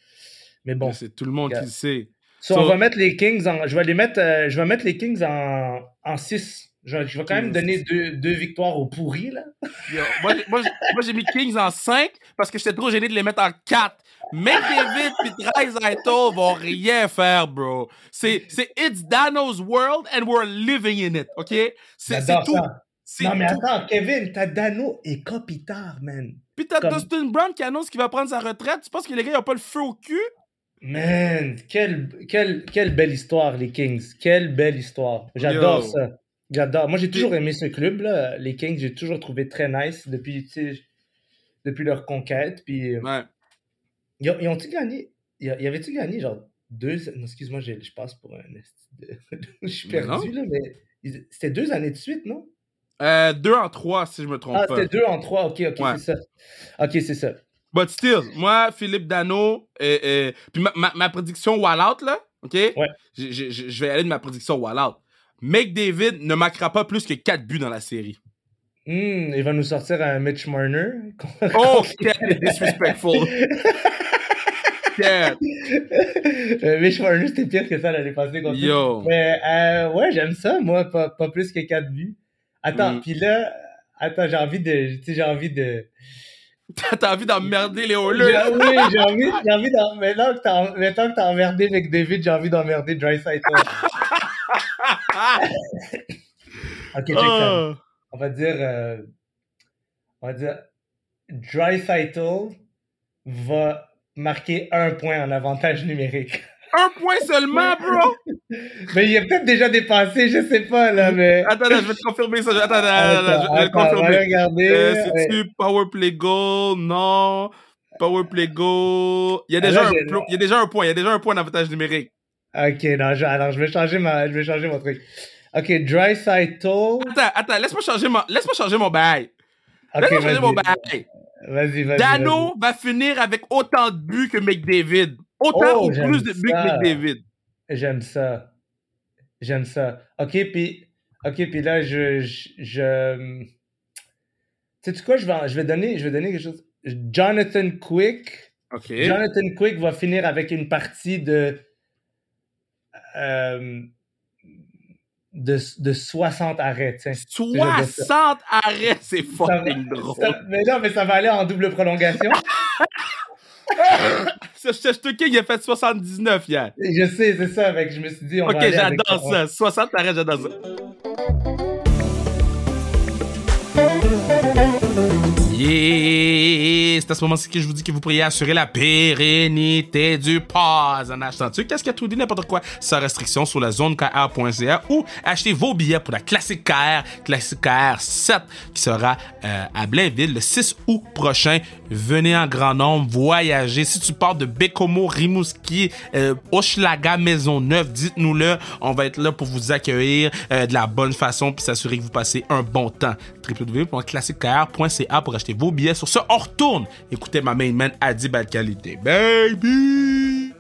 mais bon. C'est tout le monde qui le sait. So, So- on va mettre les Kings en. Je vais les mettre, euh, je vais mettre les Kings en, en 6. Je, vais- je vais quand même donner deux, deux victoires aux pourris, là. Yo, moi, j'ai- moi, moi, j'ai mis Kings en 5 parce que j'étais trop gêné de les mettre en 4. McDavid pis Draisaitl vont rien faire, bro. C'est, It's Dano's world and we're living in it, OK? C'est, tout. Non, mais tout. attends, Kevin, t'as Dano et Kopitar, man. Puis t'as comme- Dustin Brown qui annonce qu'il va prendre sa retraite. Tu penses que les gars, ils ont pas le feu au cul? Man, quelle, quelle, quelle belle histoire, les Kings. Quelle belle histoire. J'adore ça. J'adore. Moi, j'ai toujours aimé ce club, là. Les Kings, j'ai toujours trouvé très nice depuis, depuis leur conquête. Puis, euh, Ouais. ils ont- ils ont-ils gagné? Y a- y avait-tu gagné, genre, deux... Non, excuse-moi, je, je passe pour un... <laughs> je suis Mais perdu, là, mais... ils- C'était deux années de suite, non? Euh, 2 en 3, si je me trompe Ah, pas. c'était deux en trois. OK, OK, Ouais. c'est ça. OK, c'est ça. But still, moi, Philippe Dano, et, et- puis ma, ma, ma prédiction wall-out, là, OK? Ouais. Je, je- je- je vais aller de ma prédiction wall-out. McDavid ne marquera pas plus que 4 buts dans la série. Hmm, il va nous sortir un Mitch Marner. <laughs> Oh, quel disrespectful. <laughs> Quel- Euh, Mitch Marner, c'était pire que ça l'année passée. contre. Yo. Mais euh, ouais, j'aime ça, moi, pas, pas plus que 4 buts. Attends, Mm. puis là, attends, j'ai envie de. Tu j'ai envie de. <laughs> T'as envie d'emmerder les hauleux? oui, j'ai envie, d'en. Maintenant que t'as emmerdé avec David, j'ai envie d'emmerder Dry ok, check ça. Oh. On va dire. euh, on va dire. Dry va marquer un point en avantage numérique. Un point seulement, bro? <laughs> Mais il est peut-être déjà dépassé, je sais pas, là, mais. <laughs> Attends, attends, je vais te confirmer ça. Attends, attends, attends, je vais te confirmer. regarder. Euh, ouais. C'est-tu Power Play Goal? Non. Power Play Goal. Il y, a déjà Ah, là, un, il y a déjà un point. Il y a déjà un point d'avantage numérique. Ok, non, je, alors je vais changer ma, je vais changer mon truc. Ok, Dry Attends, attends, laisse-moi changer mon, laisse-moi changer mon bail. Laisse-moi changer mon bail. Vas-y, vas-y. Dano va finir avec autant de buts que McDavid. Autant Oh, ou plus de buts que McDavid. J'aime ça. J'aime ça. Ok, puis, ok, puis là, je, je, je, Sais-tu quoi, je vais, je vais donner, je vais donner quelque chose. Jonathan Quick. Jonathan Quick va finir avec une partie de. Euh, de, de 60 arrêts. tiens. 60 arrêts, c'est fucking drôle. ça- mais non, mais ça va aller en double prolongation. Ce ce King, il a fait 79 hier. je sais, c'est ça. Avec, je me suis dit, on Ok, va aller avec- j'adore ça. 60 arrêts, j'adore ça. Yeah! C'est à ce moment-ci que je vous dis que vous pourriez assurer la pérennité du pause en achetant dessus. Qu'est-ce qu'il y a tout dit n'importe quoi? Sans restriction sur la zone KR.ca ou achetez vos billets pour la classique KR, classique KR 7 qui sera euh, à Blainville le 6 août prochain. Venez en grand nombre, voyagez. Si tu pars de Bécomo, Rimouski, euh, Hochelaga, Maisonneuve, dites-nous-le. On va être là pour vous accueillir euh, de la bonne façon puis s'assurer que vous passez un bon temps. www.classiquekr.ca pour acheter vos billets. Sur ce, on retourne. Écoutez ma main man Adib Al qualité. Baby!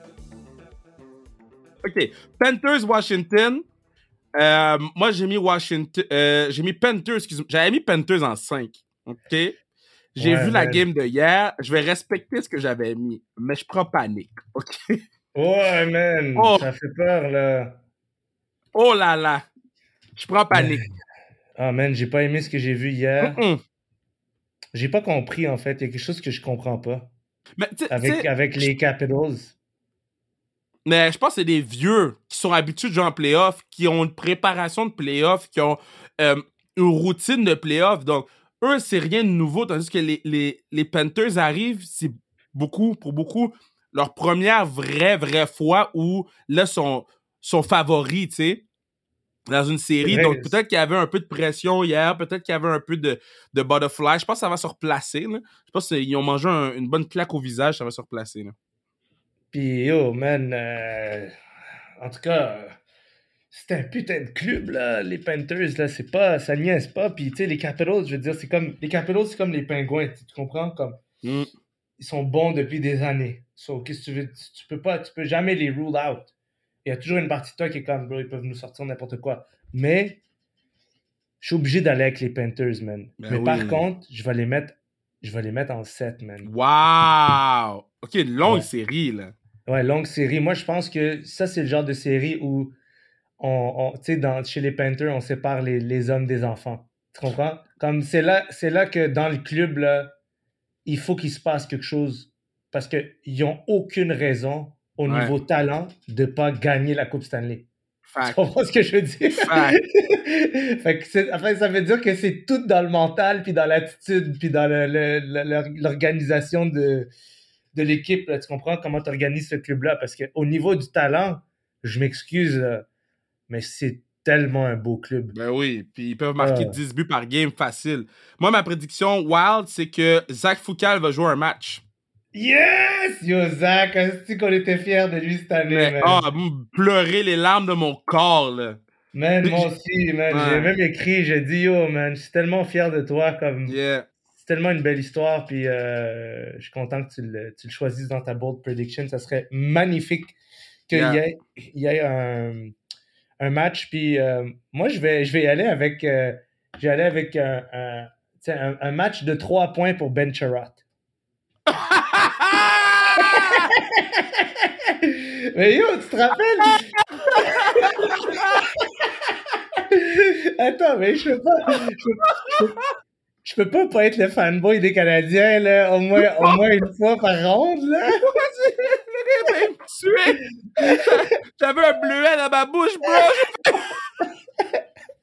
OK. Panthers, Washington. Euh, moi, j'ai mis Washington. euh, j'ai mis Panthers, excuse-moi. J'avais mis Panthers en 5. OK? J'ai Ouais, vu la game de hier. Je vais respecter ce que j'avais mis, mais je prends panique. OK? Ouais, man. Oh. Ça fait peur, là. Oh là là. Je prends panique. Ah, man, j'ai pas aimé ce que j'ai vu hier. J'ai pas compris, en fait. Il y a quelque chose que je comprends pas. Mais, Avec, avec les Capitals. mais je pense que c'est des vieux qui sont habitués de jouer en playoff, qui ont une préparation de playoff, qui ont euh, une routine de playoff. Donc, eux, c'est rien de nouveau, tandis que les, les, les Panthers arrivent, c'est beaucoup, pour beaucoup, leur première vraie, vraie fois où là, sont, sont favoris, tu sais, dans une série. Donc, peut-être qu'il y avait un peu de pression hier, peut-être qu'il y avait un peu de, de butterfly. Je pense que ça va se replacer. Là. Je pense qu'ils ont mangé un- une bonne claque au visage, ça va se replacer. Là. Puis, yo, man. euh, En tout cas, c'est un putain de club, là. Les Panthers, là. C'est pas. Ça niaise pas. Puis, tu sais, les Capitals, je veux dire, c'est comme. Les Capitals, c'est comme les pingouins. Tu comprends? Comme. Mm. Ils sont bons depuis des années. So, qu'est-ce que tu veux? Tu, tu peux pas. Tu peux jamais les rule out. Il y a toujours une partie de toi qui est comme, bro, ils peuvent nous sortir n'importe quoi. Mais. Je suis obligé d'aller avec les Panthers, man. Ben Mais oui. par contre, je vais les mettre. Je vais les mettre en 7, man. Wow! OK, longue Ouais. série, là. Ouais, longue série. Moi, je pense que ça, c'est le genre de série où, on, on- tu sais, chez les Panthers, on sépare les, les hommes des enfants. Tu comprends? Comme c'est là, c'est là que dans le club, là, il faut qu'il se passe quelque chose parce qu'ils n'ont aucune raison au Ouais. niveau talent de pas gagner la Coupe Stanley. Tu comprends ce que je veux dire? Fact. <laughs> fait que c'est- enfin, ça veut dire que c'est tout dans le mental, puis dans l'attitude, puis dans l'organisation de, de l'équipe. Tu comprends comment tu organises ce club-là? Parce qu'au niveau du talent, je m'excuse, mais c'est tellement un beau club. Ben oui, puis ils peuvent marquer Ah. 10 buts par game facile. Moi, ma prédiction wild, c'est que Zach Foucal va jouer un match. Yes! Yo, Zach, est qu'on était fiers de lui cette année, Mais, man? ah, pleurer les larmes de mon corps, là. Man, moi aussi, man. J'ai même écrit, j'ai dit, yo, man, je suis tellement fier de toi, comme... Yeah. c'est tellement une belle histoire, puis euh, je suis content que tu le, tu le choisisses dans ta bold prediction. Ça serait magnifique qu'il Yeah. y ait, y ait un, un match. Puis euh, moi, je vais, je vais y aller avec, euh, je vais aller avec un, un- un match de trois points pour Ben Charrot. Mais yo, tu te rappelles? Attends, mais je peux pas. Je peux, je peux pas pas être le fanboy des Canadiens, là, au moins, au moins une fois par ronde, là. J'avais un bleuet dans ma bouche, bro.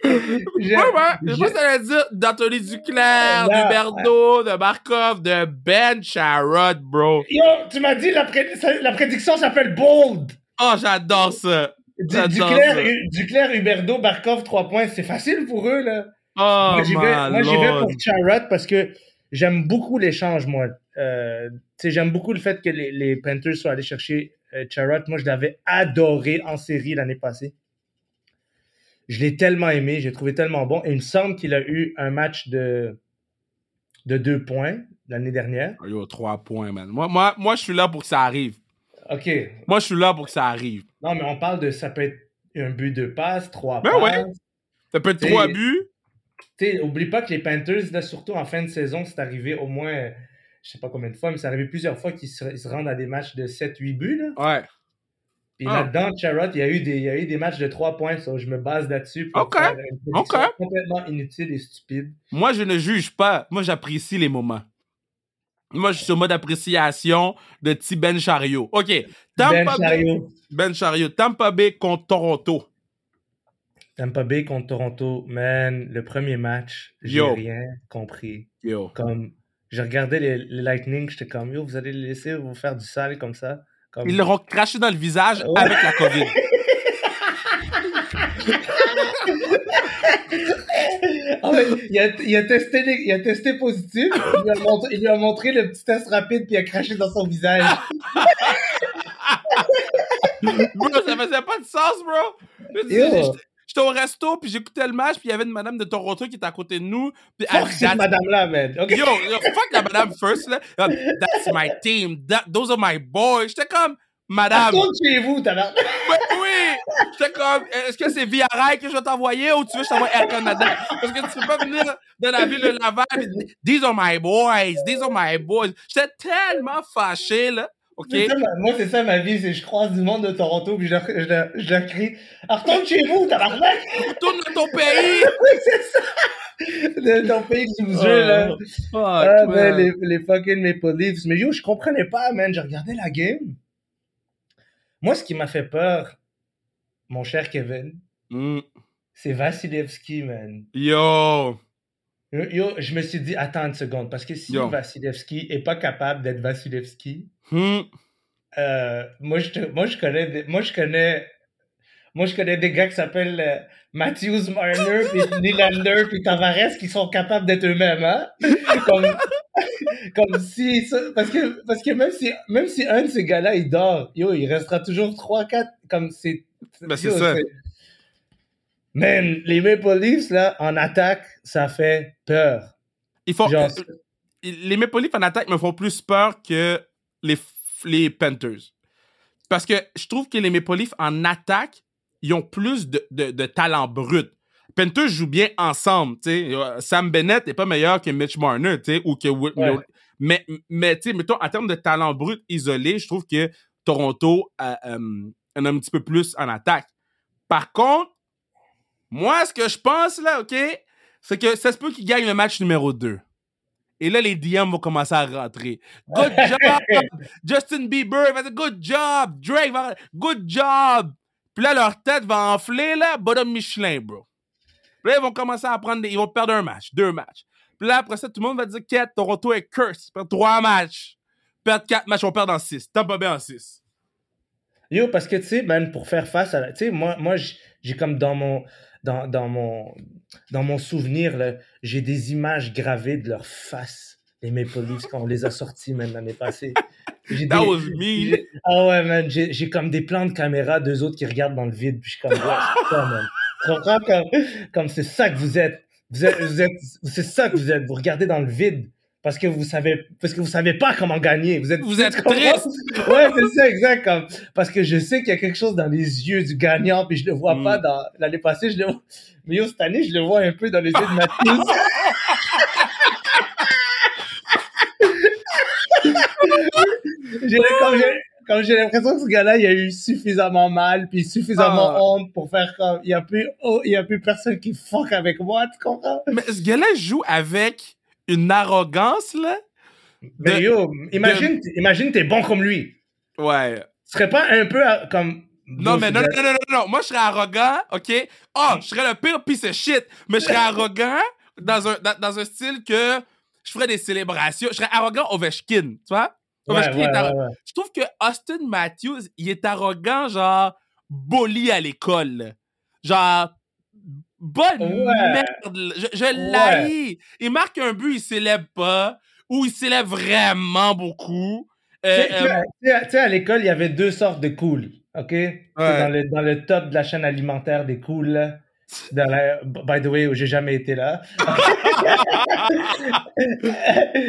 <laughs> J'ai- Ouais, ouais. Je pense que dire d'Anthony Duclair, Non. de Berdo, de Markov, de Ben Sharrod, bro. Yo, tu m'as dit la, pré- ça- la prédiction s'appelle Bold. Oh, j'adore ça. Du, Duclair, ça. Hu- Duclair, Huberdo, Barkov, 3 points. C'est facile pour eux, là. Oh, moi, j'y vais, my moi, j'y vais lord. pour Charrot parce que j'aime beaucoup l'échange, moi. Euh, tu sais, j'aime beaucoup le fait que les, les Panthers soient allés chercher euh, Charrot. Moi, je l'avais adoré en série l'année passée. Je l'ai tellement aimé, j'ai trouvé tellement bon. Et il me semble qu'il a eu un match de, de deux points l'année dernière. Oh, Yo, trois points, man. Moi, moi, moi, je suis là pour que ça arrive. OK. Moi, je suis là pour que ça arrive. Non, mais on parle de ça peut être un but de passe, trois Ben passes. ouais. Ça peut être T'sais- trois buts, Tu sais, oublie pas que les Panthers, là, surtout en fin de saison, c'est arrivé au moins, je sais pas combien de fois, mais c'est arrivé plusieurs fois qu'ils se, se rendent à des matchs de 7-8 buts. Là. Ouais. Puis Ah. là-dedans, Charrot, il y, a eu des, il y a eu des matchs de 3 points, so je me base là-dessus pour faire une complètement inutile et stupide. Moi, je ne juge pas. Moi, j'apprécie les moments. Moi, je suis sur mode appréciation de petit Ben Chariot. OK. Ben Tampa Bay, Chariot. ben Chariot. Tampa Bay contre Toronto. Tampa Bay contre Toronto, man, le premier match, j'ai rien compris. Yo. Comme, je regardais les, les Lightning, j'étais comme, yo, vous allez les laisser vous faire du sale comme ça? Comme... Ils leur ont craché dans le visage Ouais. avec la COVID. Ah il, a, il, a testé, il a testé positif, il lui, a montré, il lui a montré le petit test rapide, puis il a craché dans son visage. <laughs> bro, ça faisait pas de sens, bro. J'étais- au resto, puis j'écoutais le match, puis il y avait une madame de Toronto qui était à côté de nous. Puis elle Fuck dit, cette madame-là, man. Ok. Yo, yo, fuck la madame first, là. That's my team. That, those are my boys. J'étais comme, madame. Retourne chez vous, t'as Oui, oui! J'étais comme, est-ce que c'est via rail que je vais t'envoyer ou tu veux que je t'envoie Air Canada? Parce que tu peux pas venir dans la ville de Laval These are my boys, these are my boys. J'étais tellement fâché, là. Ça, moi, c'est ça ma vie, c'est que je croise du monde de Toronto, puis je leur, je leur- je leur crie Ah, Retourne chez vous, tabarnak Retourne dans ton pays! <laughs> Oui, c'est ça De ton pays du jeu, là. Oh, fuck, Ah, ben, les, les fucking Maple Leafs. Mais yo, je comprenais pas, man. Je regardais la game. Moi, ce qui m'a fait peur, mon cher Kevin, Mm. c'est Vasilevski, man. Yo! Yo, je me suis dit, attends une seconde, parce que si Yo. Vasilevski est pas capable d'être Vasilevski, Hmm. euh, moi, je te- moi, je connais des, moi, je connais, moi, je connais des gars qui s'appellent euh, Matthews Marner, <laughs> puis Nylander, puis Tavares, qui sont capables d'être eux-mêmes, hein? <laughs> Comme, <laughs> comme si, ça- parce que, parce que même si, même si un de ces gars-là, il dort, yo, il restera toujours 3, 4, comme c'est, Ben, c'est ça. Man, les Maple Leafs, là, en attaque, ça fait peur. Ils font, Genre, euh, les Maple Leafs en attaque me font plus peur que les, les Panthers. Parce que je trouve que les Maple Leafs en attaque, ils ont plus de, de, de talent brut. Panthers jouent bien ensemble. Euh, Sam Bennett n'est pas meilleur que Mitch Marner ou que Whit- Ouais. Mais, mais tu sais, mettons, en termes de talent brut isolé, je trouve que Toronto euh, euh, en a un petit peu plus en attaque. Par contre, moi, ce que je pense, là, OK, c'est que ça se peut qu'ils gagnent le match numéro 2. Et là, les DM vont commencer à rentrer. Good <laughs> job! Justin Bieber va dire good job! Drake va good job! Puis là, leur tête va enfler, là, bottom Michelin, bro. Puis là, ils vont commencer à prendre des... Ils vont perdre un match, deux matchs. Puis là, après ça, tout le monde va dire qu'est Toronto est curse. Perdre trois matchs. Perdre quatre matchs, on perd en six. Tampa Bay en six. Yo, parce que tu sais, man, pour faire face à la. Tu sais, moi, moi j'ai comme dans mon. Dans, dans mon, dans mon souvenir, j'ai des images gravées de leur face, les Maple Leafs, quand on les a sortis, même l'année passée. That des- was me. Ah ouais, man, j'ai comme des plans de caméra, deux autres qui regardent dans le vide, puis je suis comme, ouais. Tu comprends? Comme, comme c'est ça que vous êtes. Vous êtes, vous êtes, c'est ça que vous êtes. Vous regardez dans le vide parce que vous savez, parce que vous savez pas comment gagner. Vous êtes, Vous êtes triste. <laughs> Ouais, c'est ça, exact. Comme, parce que je sais qu'il y a quelque chose dans les yeux du gagnant, puis je le vois Mm. pas dans l'année passée. Je le vois, mais yo, cette année, je le vois un peu dans les yeux de Mathieu. <laughs> j'ai, comme j'ai, comme j'ai l'impression que ce gars-là, il a eu suffisamment mal, puis suffisamment Ah. honte pour faire comme, il y a plus, oh, il y a plus personne qui fuck avec moi, tu comprends? Mais ce gars-là joue avec une arrogance, là. Mais yo, imagine, imagine t'es bon comme lui. Ouais. Tu serais pas un peu à- comme. Non, mais non, non, non, non, non. Moi, je serais arrogant, OK? Ah, je serais le pire piece of shit. Mais je serais arrogant dans un, dans, dans un style que je ferais des célébrations. Je serais arrogant Ovechkin, tu vois? Ouais, Ovechkin ouais, est arrogant. ouais, ouais. Je trouve que Austin Matthews, il est arrogant, genre, bully à l'école. Genre, bonne Ouais. merde. Je, je. Il marque un but, il célèbre pas. Ou il célèbre vraiment beaucoup. Euh, Tu sais, euh, tu sais, à l'école, il y avait deux sortes de cool. OK? Dans, le, dans le top de la chaîne alimentaire des cools. Dans la, by the way, j'ai jamais été là. <laughs>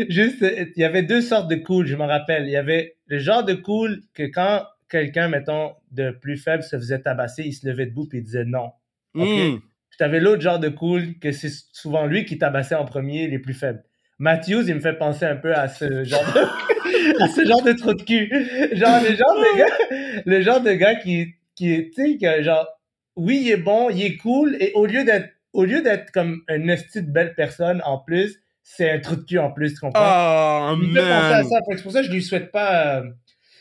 Juste, il y avait deux sortes de cool, je me rappelle. Il y avait le genre de cool que quand quelqu'un, mettons, de plus faible se faisait tabasser, il se levait debout et il disait non. OK? hmm. Puis t'avais l'autre genre de cool que c'est souvent lui qui tabassait en premier les plus faibles. Matthews, il me fait penser un peu à ce <laughs> genre de, à ce genre de trou de cul. Genre, le genre de gars, le genre de gars qui, qui tu sais, que genre, oui, il est bon, il est cool, et au lieu d'être, au lieu d'être comme une de belle personne en plus, c'est un trou de cul en plus, tu comprends? Oh, Il me fait penser à ça. C'est pour ça que je lui souhaite pas, euh,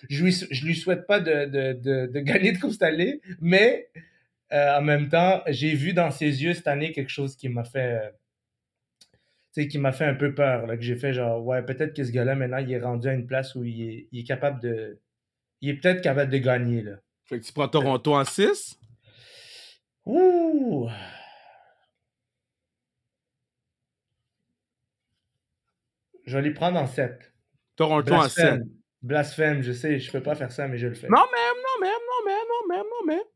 je lui, je lui souhaite pas de, de, de, de gagner de Coupe Stanley, mais euh, en même temps, j'ai vu dans ses yeux cette année quelque chose qui m'a fait, euh, tu sais, qui m'a fait un peu peur, là, que j'ai fait genre, ouais, peut-être que ce gars-là, maintenant, il est rendu à une place où il est, il est capable de, il est peut-être capable de gagner, là. Fait que tu prends Toronto en 6. Ouh! Je vais les prendre en 7. Toronto en 7. Blasphème. Je sais, je peux pas faire ça, mais je le fais. Non, mais, non, mais, non, mais, non, mais, non, mais,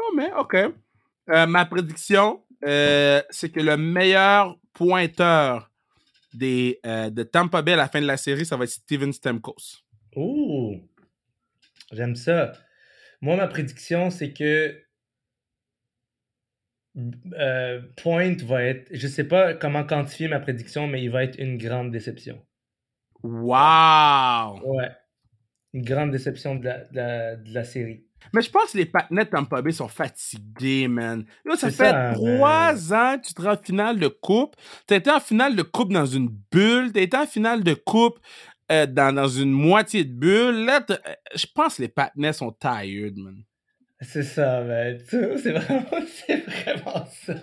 non, mais, OK. Euh, ma prédiction, euh, c'est que le meilleur pointeur des, euh, de Tampa Bay à la fin de la série, ça va être Steven Stamkos. Ouh! J'aime ça. Moi, ma prédiction, c'est que Point va être. Je sais pas comment quantifier ma prédiction, mais il va être une grande déception. Wow! Ouais. Une grande déception de la, de la, de la série. Mais je pense que les partenaires de Tampa Bay sont fatigués, man. Yo, ça fait ça, trois ans que tu te rends en finale de coupe. Tu été en finale de coupe dans une bulle. Tu été en finale de coupe euh, dans, dans une moitié de bulle. Là, euh, je pense que les partenaires sont tired, man. C'est ça, man. <laughs> C'est vraiment, vraiment ça.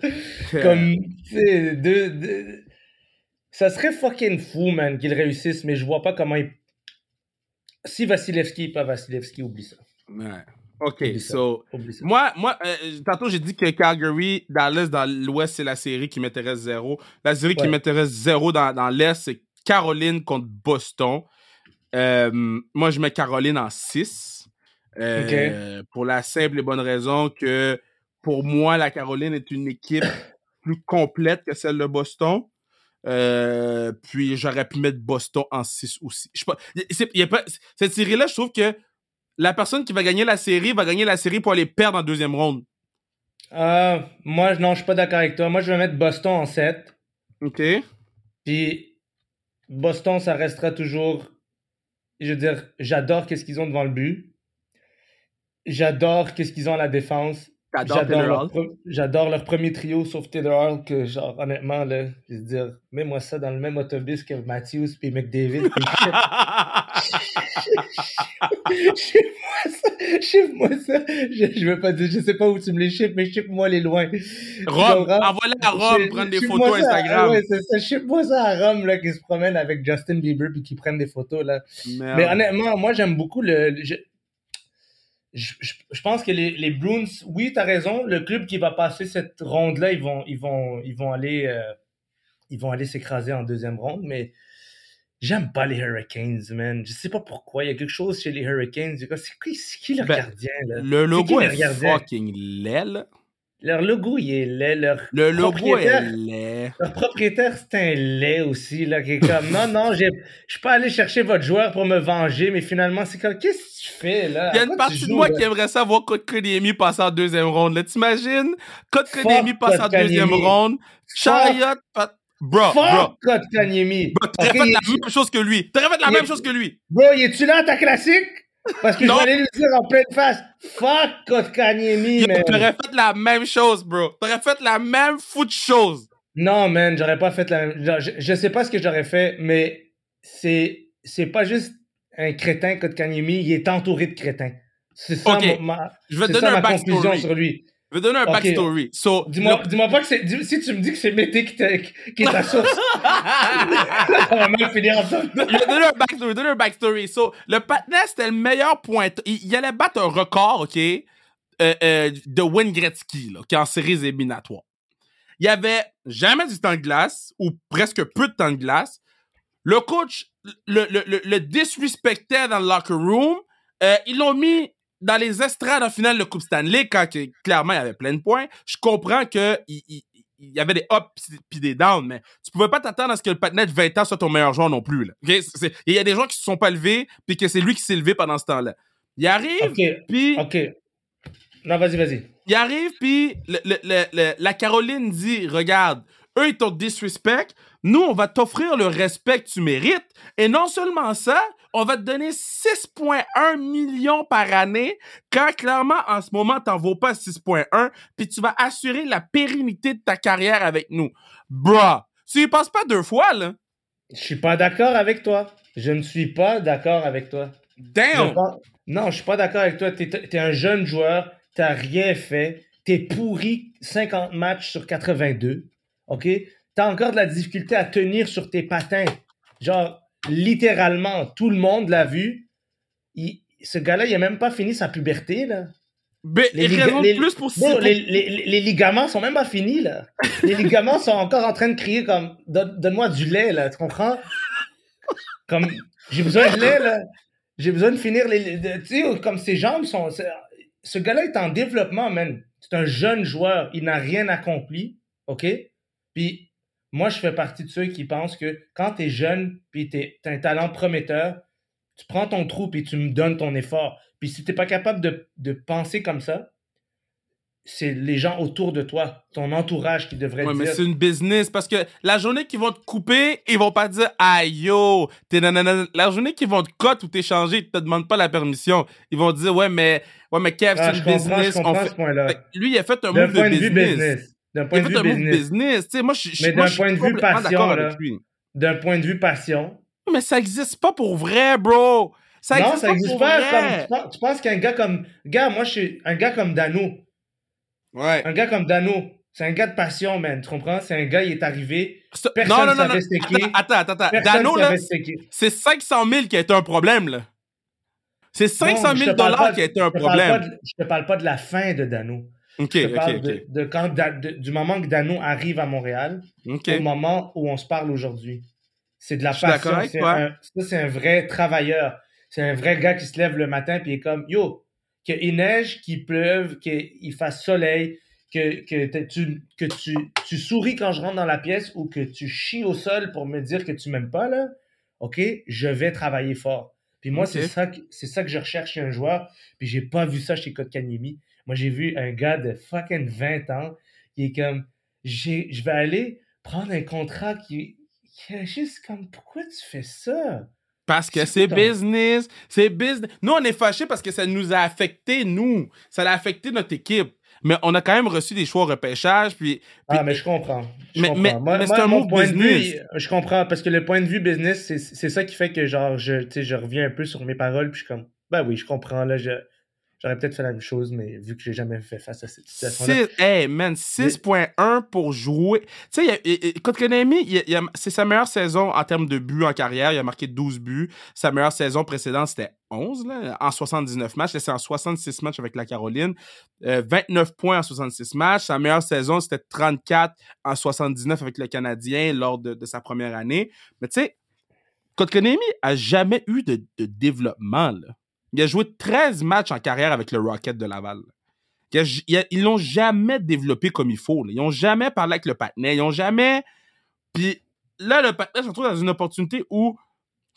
<laughs> Comme, tu sais, deux, deux- Ça serait fucking fou, man, qu'ils réussissent, mais je vois pas comment ils. Si Vasilevski, pas Vasilevski, oublie ça. Ouais. OK, so... Moi, moi euh, tantôt, j'ai dit que Calgary, Dallas, dans l'Ouest, c'est la série qui m'intéresse zéro. La série qui m'intéresse zéro dans, dans l'Est, c'est Caroline contre Boston. Euh, moi, je mets Caroline en 6. Pour la simple et bonne raison que, pour moi, la Caroline est une équipe <coughs> plus complète que celle de Boston. Euh, puis j'aurais pu mettre Boston en 6 aussi. Je sais pas, y a pas- cette série-là, je trouve que la personne qui va gagner la série va gagner la série pour aller perdre en deuxième ronde. Ah, moi, non, je suis pas d'accord avec toi. Moi, je vais mettre Boston en 7. OK? Puis Boston, ça restera toujours. Je veux dire, j'adore qu'est-ce qu'ils ont devant le but. J'adore qu'est-ce qu'ils ont à la défense. J'adore Taylor leur, Hall? pre- j'adore leur premier trio, sauf Taylor Hall, que genre, honnêtement, là, je veux dire, mets-moi ça dans le même autobus que Matthews puis McDavid. puis <laughs> <laughs> <laughs> Ship-moi ça. Je, veux pas dire, je sais pas où tu me les ships, mais ship-moi les loin. Rome, envoie-le à Rome, prendre des photos ça, Instagram. ah ouais, c'est ça. Ship-moi ça à Rome, là, qui se promène avec Justin Bieber puis qui prennent des photos, là. Mais honnêtement, moi, j'aime beaucoup le. je, pense que les, les Bruins, oui, tu as raison. Le club qui va passer cette ronde-là, ils vont, ils vont, ils vont aller, euh, ils vont aller s'écraser en deuxième ronde. Mais j'aime pas les Hurricanes, man. Je sais pas pourquoi. Il y a quelque chose chez les Hurricanes. C'est qui, qui leur Ben, gardien là? Le logo est gardien? fucking laid, là. Leur logo, il est laid. Leur Le logo propriétaire, est laid. leur propriétaire, c'est un lait aussi, là, qui est comme, non, non, j'ai- je suis pas allé chercher votre joueur pour me venger, mais finalement, c'est comme, qu'est-ce que tu fais, là? Il y a une partie de moi là? qui aimerait ça voir Kotkaniemi passer en deuxième ronde. Là, t'imagines? Kotkaniemi Fuck passe en deuxième ronde. Chariot, bro, bro. Fuck Kotkaniemi! Bro, T'aurais Ok, fait la même chose que lui. T'aurais fait la même chose que lui. Bro, es-tu là à ta classique? Parce que aller lui dire en pleine face, fuck Kotkaniemi, man! T'aurais fait la même chose, bro. T'aurais fait la même foot chose. Non, man, j'aurais pas fait la même. genre, Je, je sais pas ce que j'aurais fait, mais c'est c'est pas juste un crétin, Kotkaniemi, il est entouré de crétins. C'est ça, ma, Je vais te donner ça un ma conclusion sur lui. Je vais donner un backstory. So, Dis-moi dis-moi pas que c'est. dis- si tu me dis que c'est Mété qui, qui est ta source, <laughs> ça va mal finir en ça. Je vais donner un backstory. donner un backstory. So, le patinet, c'était le meilleur point. Il, il allait battre un record, OK, euh, euh, de Wayne Gretzky, là, qui est en séries éliminatoires. Il y avait jamais du temps de glace, ou presque peu de temps de glace. Le coach le, le, le, le disrespectait dans le locker room. Euh, ils l'ont mis dans les estrades en finale de Coupe Stanley, quand clairement il y avait plein de points. Je comprends que il, y avait des ups puis des downs, mais tu pouvais pas t'attendre à ce que le patinet de 20 ans soit ton meilleur joueur non plus. là. Il y a des gens qui se sont pas levés, puis que c'est lui qui s'est levé pendant ce temps-là. Il arrive, Ok, puis ok. Non, vas-y, vas-y. Il arrive, puis le- le- le- le- la Caroline dit Regarde, eux, ils t'ont disrespect. Nous, on va t'offrir le respect que tu mérites. Et non seulement ça, on va te donner 6,1 millions par année, quand clairement, en ce moment, t'en vaux pas 6,1, puis tu vas assurer la pérennité de ta carrière avec nous. Bruh, tu y penses pas deux fois, là. Je suis pas d'accord avec toi. Je ne suis pas d'accord avec toi. Je Damn! Non, je suis pas d'accord avec toi. T'es es un jeune joueur, t'as rien fait, t'es pourri 50 matchs sur 82, ok? T'as encore de la difficulté à tenir sur tes patins. Genre, littéralement, tout le monde l'a vu. Il- Ce gars-là, il a même pas fini sa puberté, là. Ben, Les de plus pour Bon, les, les- les ligaments sont même pas finis, là. Les ligaments sont encore en train de crier comme Donne- Donne-moi du lait, là, tu comprends? Comme j'ai besoin de lait, là. J'ai besoin de finir les. Tu sais, comme ses jambes sont. Ce gars-là est en développement, man. C'est un jeune joueur. Il n'a rien accompli. OK? Puis moi, je fais partie de ceux qui pensent que quand tu es jeune, puis tu as un talent prometteur, tu prends ton trou, puis tu me donnes ton effort. Puis si tu n'es pas capable de, de penser comme ça, c'est les gens autour de toi, ton entourage qui devrait Ouais, mais dire. c'est une business parce que la journée qu'ils vont te couper, ils vont pas dire aïe yo, t'es nanana. La journée qu'ils vont te cote ou t'échanger, ils te demandent pas la permission. Ils vont dire ouais mais ouais mais Kev, Ah, c'est je une business. on fait- ce Lui, il a fait un move de business. D'un point de vue business. business. Tu sais, moi, je, je, Mais d'un point de vue passion. D'un point de vue passion. Mais ça existe pas pour vrai, bro. Ça non, existe ça pas n'existe pas. vrai. Comme, tu penses, tu penses qu'un gars comme. Gars, moi, je suis un gars comme Dano. Ouais. Un gars comme Dano. C'est un gars de passion, man. Tu comprends? C'est un gars, il est arrivé. Personne non, non, non, non. Attends, attends, attends. Personne Dano, là, c'est 500 000 qui a été un problème, là. C'est 500 Non, je 000 te parle dollars pas qui a été un pas problème. de- Je te parle pas de la fin de Dano. Ok, Je te de, de quand, de- du moment que Dano arrive à Montréal au moment où on se parle aujourd'hui. C'est de la passion. avec C'est toi. un, ça, c'est un vrai travailleur. C'est un vrai gars qui se lève le matin il est comme Yo, qu'il neige, qu'il pleuve, qu'il fasse soleil, que, que, tu, que tu, tu souris quand je rentre dans la pièce ou que tu chies au sol pour me dire que tu m'aimes pas, là. OK, je vais travailler fort. Puis moi, c'est ça, que- ça que je recherche chez un joueur. Puis j'ai pas vu ça chez Kotkaniemi. Moi, j'ai vu un gars de fucking 20 ans qui est comme, j'ai, je vais aller prendre un contrat qui, qui est juste comme, pourquoi tu fais ça? Parce que C'est business. C'est business. Nous, on est fâchés parce que ça nous a affecté, nous. Ça a affecté notre équipe. Mais on a quand même reçu des choix au repêchage. Puis, Ah, mais je comprends. Je Mais- comprends. mais- Moi- mais moi, c'est un move point de vue, business. je comprends, parce que le point de vue business, c'est, ça qui fait que, genre, je, je reviens un peu sur mes paroles, puis je suis comme, ben oui, je comprends, là, je, j'aurais peut-être fait la même chose, mais vu que j'ai jamais fait face à cette situation-là. six- hey, man, 6.1 pour jouer. Tu sais, a- c'est sa meilleure saison en termes de buts en carrière. Il a marqué 12 buts. Sa meilleure saison précédente, c'était 11, là, en 79 matchs. C'est en 66 matchs avec la Caroline. Euh, 29 points en 66 matchs. Sa meilleure saison, c'était 34 en 79 avec le Canadien lors de, de sa première année. Mais tu sais, Kotkaniemi a jamais eu de, de développement. là. Il a joué 13 matchs en carrière avec le Rocket de Laval. Il a- il a- ils l'ont jamais développé comme il faut. là. Ils n'ont jamais parlé avec le patinet. Ils n'ont jamais. Puis là, le patinet se retrouve dans une opportunité où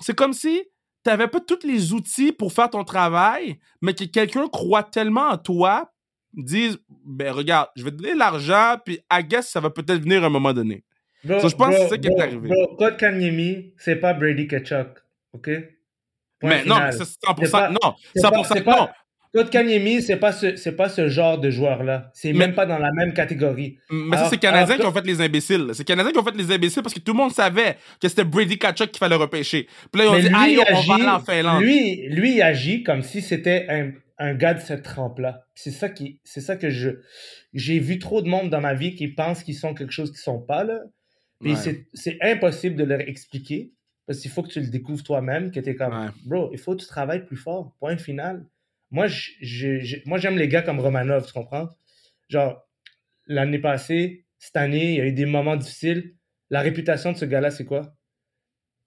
c'est comme si tu n'avais pas tous les outils pour faire ton travail, mais que quelqu'un croit tellement en toi, dise ben regarde, je vais te donner l'argent, puis I guess ça va peut-être venir à un moment donné. Bro, Ça, je pense que c'est ça qui est arrivé. Bro, Kotkaniemi, c'est pas Brady Ketchuk, OK? Mais non, mais c'est 100%. C'est pas- non, c'est 100%. pas- non. pas- Kotkaniemi, c'est pas ce, c'est pas ce genre de joueur-là. C'est même pas dans la même catégorie. Mais ça, c'est les Canadiens alors qui ont fait les imbéciles. C'est les Canadiens qui ont fait les imbéciles parce que tout le monde savait que c'était Brady Kachuk qu'il fallait repêcher. Puis là, ils ont dit, lui, aïe, on va agit- aller en Finlande. Lui, lui, il agit comme si c'était un, un gars de cette trempe-là. C'est ça qui, c'est ça que je, j'ai vu trop de monde dans ma vie qui pensent qu'ils sont quelque chose qu'ils sont pas là. Puis c'est impossible de leur expliquer parce qu'il faut que tu le découvres toi-même, que t'es comme, Ouais. bro, il faut que tu travailles plus fort. Point final. Moi, j'aime les gars comme Romanov, tu comprends? Genre, l'année passée, cette année, il y a eu des moments difficiles. La réputation de ce gars-là, c'est quoi?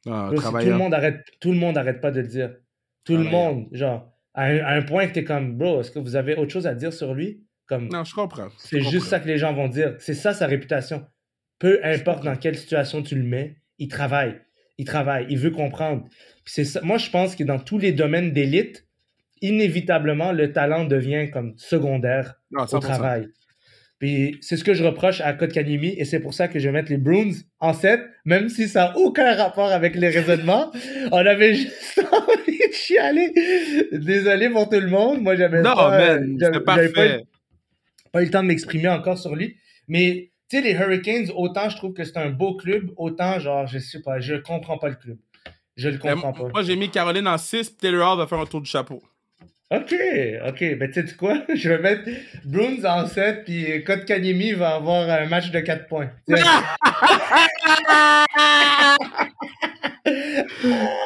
Ah, Bro, tout, le monde arrête, tout le monde arrête pas de le dire. Tout le monde, genre, à un, à un point que t'es comme, bro, est-ce que vous avez autre chose à dire sur lui? Comme, Non, je comprends. C'est juste ça que les gens vont dire. C'est ça sa réputation. Peu importe dans quelle situation tu le mets, il travaille. Il travaille. Il veut comprendre. C'est. Moi, je pense que dans tous les domaines d'élite, inévitablement, le talent devient comme secondaire Non, au 100%. travail. Puis c'est ce que je reproche à Kotkaniemi et c'est pour ça que je vais mettre les Bruins en 7, même si ça n'a aucun rapport avec les raisonnements. <laughs> On avait juste <laughs> envie de chialer. Désolé pour tout le monde. Moi, j'avais pas, parfait. pas eu le temps de m'exprimer encore sur lui. Mais tu sais, les Hurricanes, autant je trouve que c'est un beau club, autant genre, je sais pas, je comprends pas le club. Je le comprends pas. Moi, j'ai mis Caroline en 6, puis Taylor Hall va faire un tour du chapeau. Ok, ok. Ben, tu sais quoi? <laughs> Je vais mettre Bruins en 7, puis Kotkaniemi va avoir un match de 4 points. <laughs>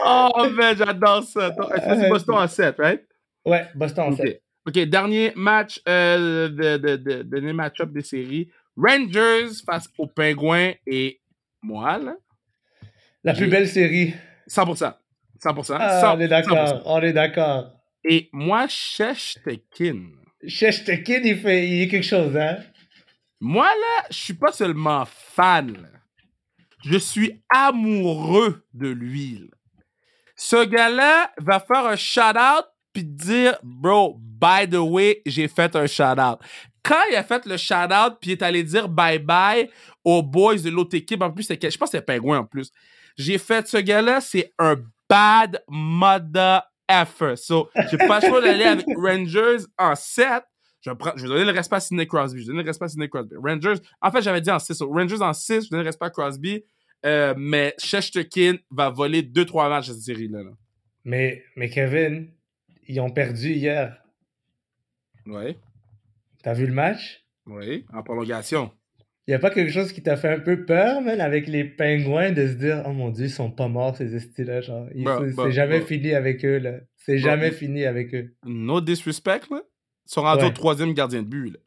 Oh, man, j'adore ça. C'est Boston en 7, right? ouais, Boston en 7. OK. OK, dernier match euh, de, de, de, dernier match-up des séries. Rangers face aux Pingouins et moi, là, La plus belle série. 100%. 100%. Ah, on est 100%. d'accord, on est d'accord. Et moi, Sheshtekin. Sheshtekin, il fait il y a quelque chose, hein? Moi, là, je suis pas seulement fan. Je suis amoureux de lui. là. Ce gars-là va faire un shout-out puis dire, bro, by the way, j'ai fait un shout-out. Quand il a fait le shout-out puis il est allé dire bye-bye aux boys de l'autre équipe, en plus, c'était, je pense que c'était Penguin en plus. J'ai fait ce gars-là, c'est un bad mother effer. So, j'ai pas le choix d'aller avec Rangers en 7. Je, prends, je vais donner le respect à Sidney Crosby. Je vais donner le respect à Sidney Crosby. Rangers, en fait, j'avais dit en 6. So, Rangers en 6, je donne le respect à Crosby. Euh, mais Sheshtekin va voler 2-3 matchs cette série-là. là. Mais, mais Kevin, ils ont perdu hier. Oui, T'as vu le match? oui, en prolongation. Y a pas quelque chose qui t'a fait un peu peur, man, avec les pingouins, de se dire, oh mon dieu, ils sont pas morts, ces estis-là, genre. Bah, c'est bah, c'est jamais bah. fini avec eux, là. C'est jamais fini avec eux. No disrespect, là. Ils sont rendus Ouais. au troisième gardien de but. Là.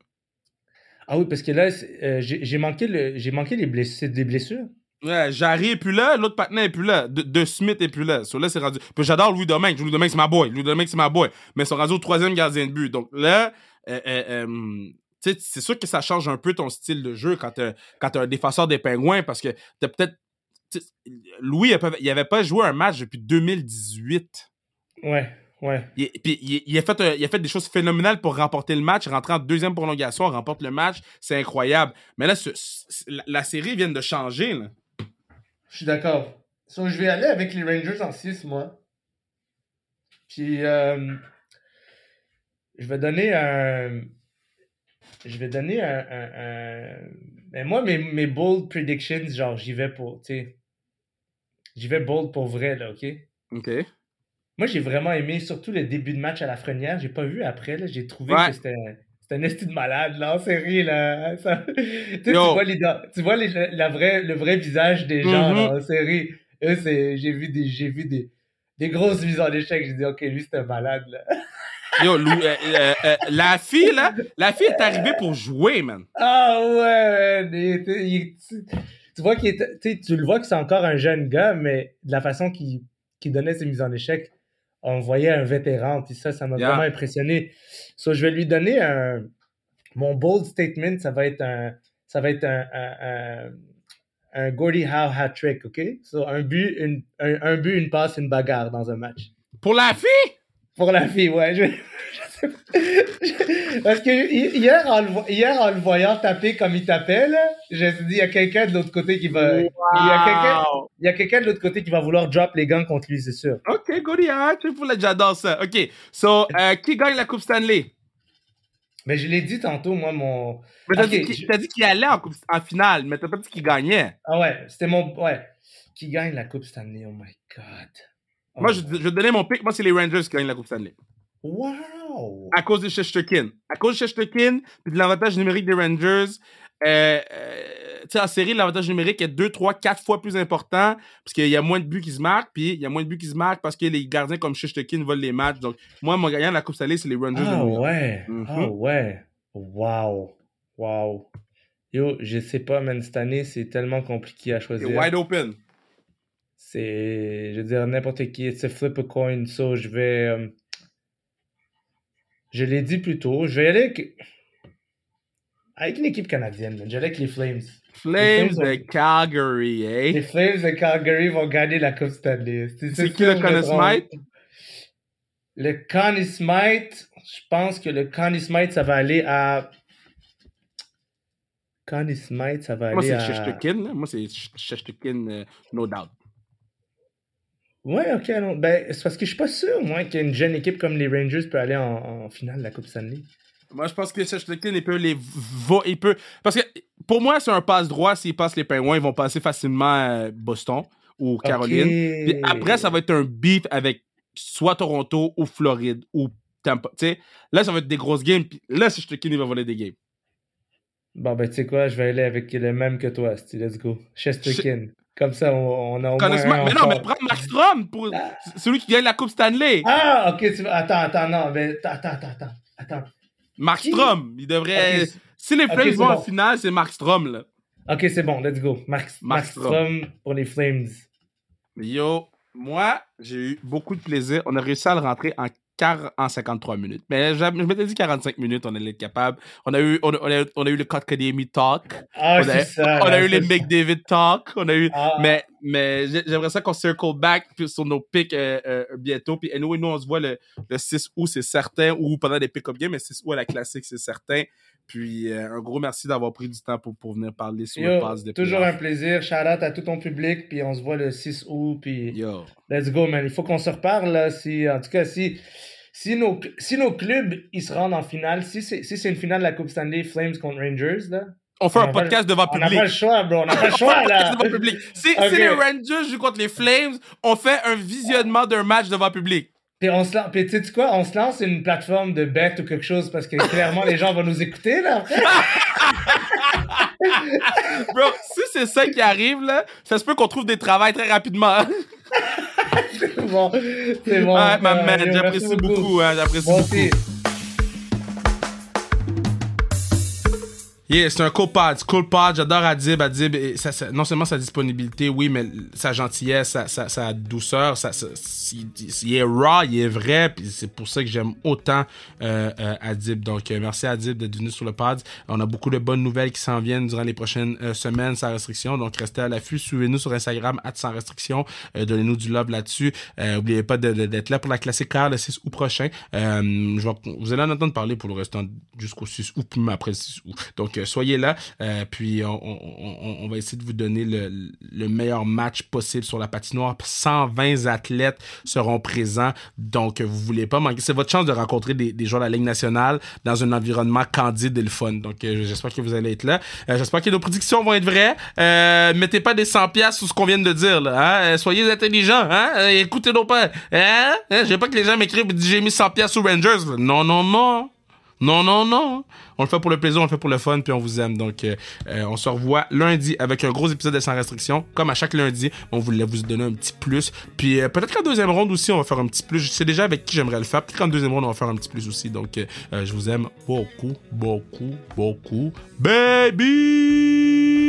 Ah oui, parce que là, euh, j'ai manqué, le, manqué les blessures, des blessures. Ouais, Jarry est plus là, l'autre partenaire est plus là, de, de Smith est plus là. So là, c'est rendu. Puis j'adore Louis Domingue. Louis Domingue, c'est ma boy. Louis Domingue, c'est ma boy. Mais ils sont rendus au troisième gardien de but. Donc là, euh, euh, euh, c'est sûr que ça change un peu ton style de jeu quand t'as quand un défenseur des pingouins parce que t'as peut-être. Louis, il avait- il avait pas joué un match depuis 2018. Ouais, ouais. Il, puis il, il a fait, il a fait des choses phénoménales pour remporter le match. Rentrer en deuxième prolongation, remporte le match. C'est incroyable. Mais là, ce- ce- la, la série vient de changer. Là. Je suis d'accord. So, je vais aller avec les Rangers en 6, moi. Puis, euh, je vais donner un. Je vais donner un. un- un- Mais moi, mes, mes bold predictions, genre, j'y vais pour. J'y vais bold pour vrai, là, OK? OK. Moi, j'ai vraiment aimé, surtout le début de match à la Frenière. J'ai pas vu après, là. J'ai trouvé Ouais. que c'était. Un esti de malade, là, en série, là. <laughs> Ça- Tu sais, tu Yo. vois, les, tu vois les- la vraie, le vrai visage des gens, Mhm. là, en série. Eux, j'ai vu des, j'ai vu des, des grosses mises en échec. J'ai dit, OK, lui, c'est un malade, là. <laughs> Yo, Lou- euh, euh, euh, la fille, là, la fille est arrivée pour jouer, man. Ah ouais, man, il était- il- tu, tu vois qu'il était- tu le vois que c'est encore un jeune gars, mais de la façon qu'il donnait ses mises en échec, on voyait un vétéran, puis ça, ça m'a Yeah. vraiment impressionné. So, je vais lui donner un, mon bold statement, ça va être un, ça va être un, un, un, un Gordie Howe hat trick, ok? So, un but, une, un, un but, une passe, une bagarre dans un match. Pour la fille? Pour la fille, ouais. Je. <laughs> Parce que hi- hier en, le, hier, en le voyant taper comme il tapait, là, je me suis dit, il y a quelqu'un de l'autre côté qui va. Il y a quelqu'un Wow. il y a quelqu'un de l'autre côté qui va vouloir drop les gants contre lui, c'est sûr. OK, Goody, hein, j'adore ça. OK, so, euh, qui gagne la Coupe Stanley? Mais je l'ai dit tantôt, moi, mon. Mais t'as dit qu'il- je- allait en, coupe, en finale, mais t'as pas dit qu'il gagnait. Ah ouais, c'était mon. Ouais. Qui gagne la Coupe Stanley? Oh my god. Moi, je, je donner mon pick. Moi, c'est les Rangers qui gagnent la Coupe Stanley. Wow! À cause de Shesterkin. À cause de Shesterkin, puis de l'avantage numérique des Rangers. Euh, euh, tu sais, en série, l'avantage numérique est 2, 3, 4 fois plus important parce qu'il y a moins de buts qui se marquent, puis il y a moins de buts qui se marquent parce que les gardiens comme Shesterkin volent les matchs. Donc, moi, mon gagnant de la Coupe Stanley, c'est les Rangers de Ah New York. ouais! Mhm. Ah ouais! Wow! Wow! Yo, je sais pas, man, cette année, c'est tellement compliqué à C'est choisir. wide open. C'est, je veux dire, n'importe qui, c'est flip a coin, so je vais, euh, je l'ai dit plus tôt, je vais aller avec, avec une équipe canadienne, man. j'allais avec les Flames. Flames Flames de Calgary, eh? Les Flames de Calgary vont gagner la Coupe Stanley. C'est qui le je me Conn trompe. Smythe? Le Connie je pense que le Connie ça va aller à. Connie ça va Moi, aller c'est à. Shesterkin. Moi, c'est Shesterkin, euh, no doubt. Ouais, ok. non. Ben, c'est parce que je suis pas sûr, moi, qu'une jeune équipe comme les Rangers peut aller en, en finale de la Coupe Stanley. Moi, je pense que Shesterkin, il peut les. va- il peut... Parce que pour moi, c'est un passe droit. S'ils passent les Penguins, ils vont passer facilement euh, Boston ou Caroline. Puis après, ça va être un beef avec soit Toronto ou Floride ou Tampa. Tu sais, là, ça va être des grosses games. Puis là, Shesterkin, il va voler des games. Bon, ben, tu sais quoi, je vais aller avec le même que toi, let's go. Chesterkin. Comme ça, on, on a au moins un mais non, mais prends Max Strom pour celui qui gagne la Coupe Stanley. Ah, ok, tu... attends, attends, non, mais attends, attends, attends, attends. Mark? Strom, il devrait. Si les Flames vont en bon. finale, c'est Mark Strom, là. Ok, c'est bon, let's go. Strom. Strom pour les Flames. Yo, moi, j'ai eu beaucoup de plaisir. On a réussi à le rentrer en, en 53 minutes. Mais je m'étais dit 45 minutes, on allait être capable. On a eu, on a, on a- on a eu le Kotkaniemi Talk. Ah, on a, ça. on a eu les. McDavid Talk. On a eu. Ah, Mais, mais j'ai- j'aimerais ça qu'on circle back sur nos picks euh, euh, bientôt. Puis anyway, nous, on se voit le, le 6 août, c'est certain, ou pendant des pick-up games, mais 6 août à la classique, c'est certain. Puis euh, un gros merci d'avoir pris du temps pour, pour venir parler sur le pass de toujours un plaisir. Shout out à tout ton public, puis on se voit le 6 août, puis Yo. let's go, man. Il faut qu'on se reparle, là. Si, en tout cas, si, si, nos, si nos clubs, ils se rendent en finale, si c'est si c'est une finale de la Coupe Stanley Flames contre Rangers, là, On fait On un podcast devant on n'a public. pas le choix, bro. On n'a pas le choix, là. devant public. Si, si <laughs> les Rangers jouent contre les Flames, on fait un visionnement d'un match devant public. Puis on se lance, puis tu sais quoi, on se lance une plateforme de bet ou quelque chose parce que clairement les gens vont nous écouter là. <laughs> Bro, si c'est ça qui arrive, là, ça se peut qu'on trouve des travails très rapidement. <laughs> c'est bon, c'est bon. ouais, ma Euh, man, yo, j'apprécie beaucoup, hein, j'apprécie Moi beaucoup. Yeah, c'est un cool pod, cool pod. J'adore Adib. Adib, et non seulement sa disponibilité, oui, mais sa gentillesse, sa, sa, douceur, sa, il, est raw, il est vrai, puis c'est pour ça que j'aime autant euh, euh, Adib. Donc, euh, merci Adib d'être venu sur le pod. On a beaucoup de bonnes nouvelles qui s'en viennent durant les prochaines euh, semaines sans restriction. Donc, restez à l'affût. Suivez-nous sur Instagram, sans restriction. Euh, Donnez-nous du love là-dessus. Euh, oubliez pas d'être là pour la classique car le 6 août prochain. Je vais- vous allez en entendre parler pour le restant jusqu'au 6 août, même après le 6 août. Donc, soyez là. euh, puis, on, va essayer de vous donner le, le meilleur match possible sur la patinoire. 120 athlètes seront présents. Donc, euh, vous voulez pas manquer. C'est votre chance de rencontrer des, des joueurs de la Ligue nationale dans un environnement candide et le fun. Donc, euh, j'espère que vous allez être là. J'espère que nos prédictions vont être vraies. Mettez pas des 100 pièces sur ce qu'on vient de dire. Hein? Soyez intelligents. Hein? Écoutez nos pas. Hein? Hein? Je veux pas que les gens m'écrivent et disent j'ai mis 100 pièces sur Rangers. Non, non, non. Non, non, non. On le fait pour le plaisir, on le fait pour le fun, puis on vous aime. Donc, euh, euh, on se revoit lundi avec un gros épisode de Sans Restriction. Comme à chaque lundi, on voulait vous donner un petit plus. Puis euh, peut-être qu'en deuxième ronde aussi, on va faire un petit plus. Je sais déjà avec qui j'aimerais le faire. Peut-être qu'en deuxième ronde, on va faire un petit plus aussi. Donc, je vous aime beaucoup, beaucoup, beaucoup. Baby!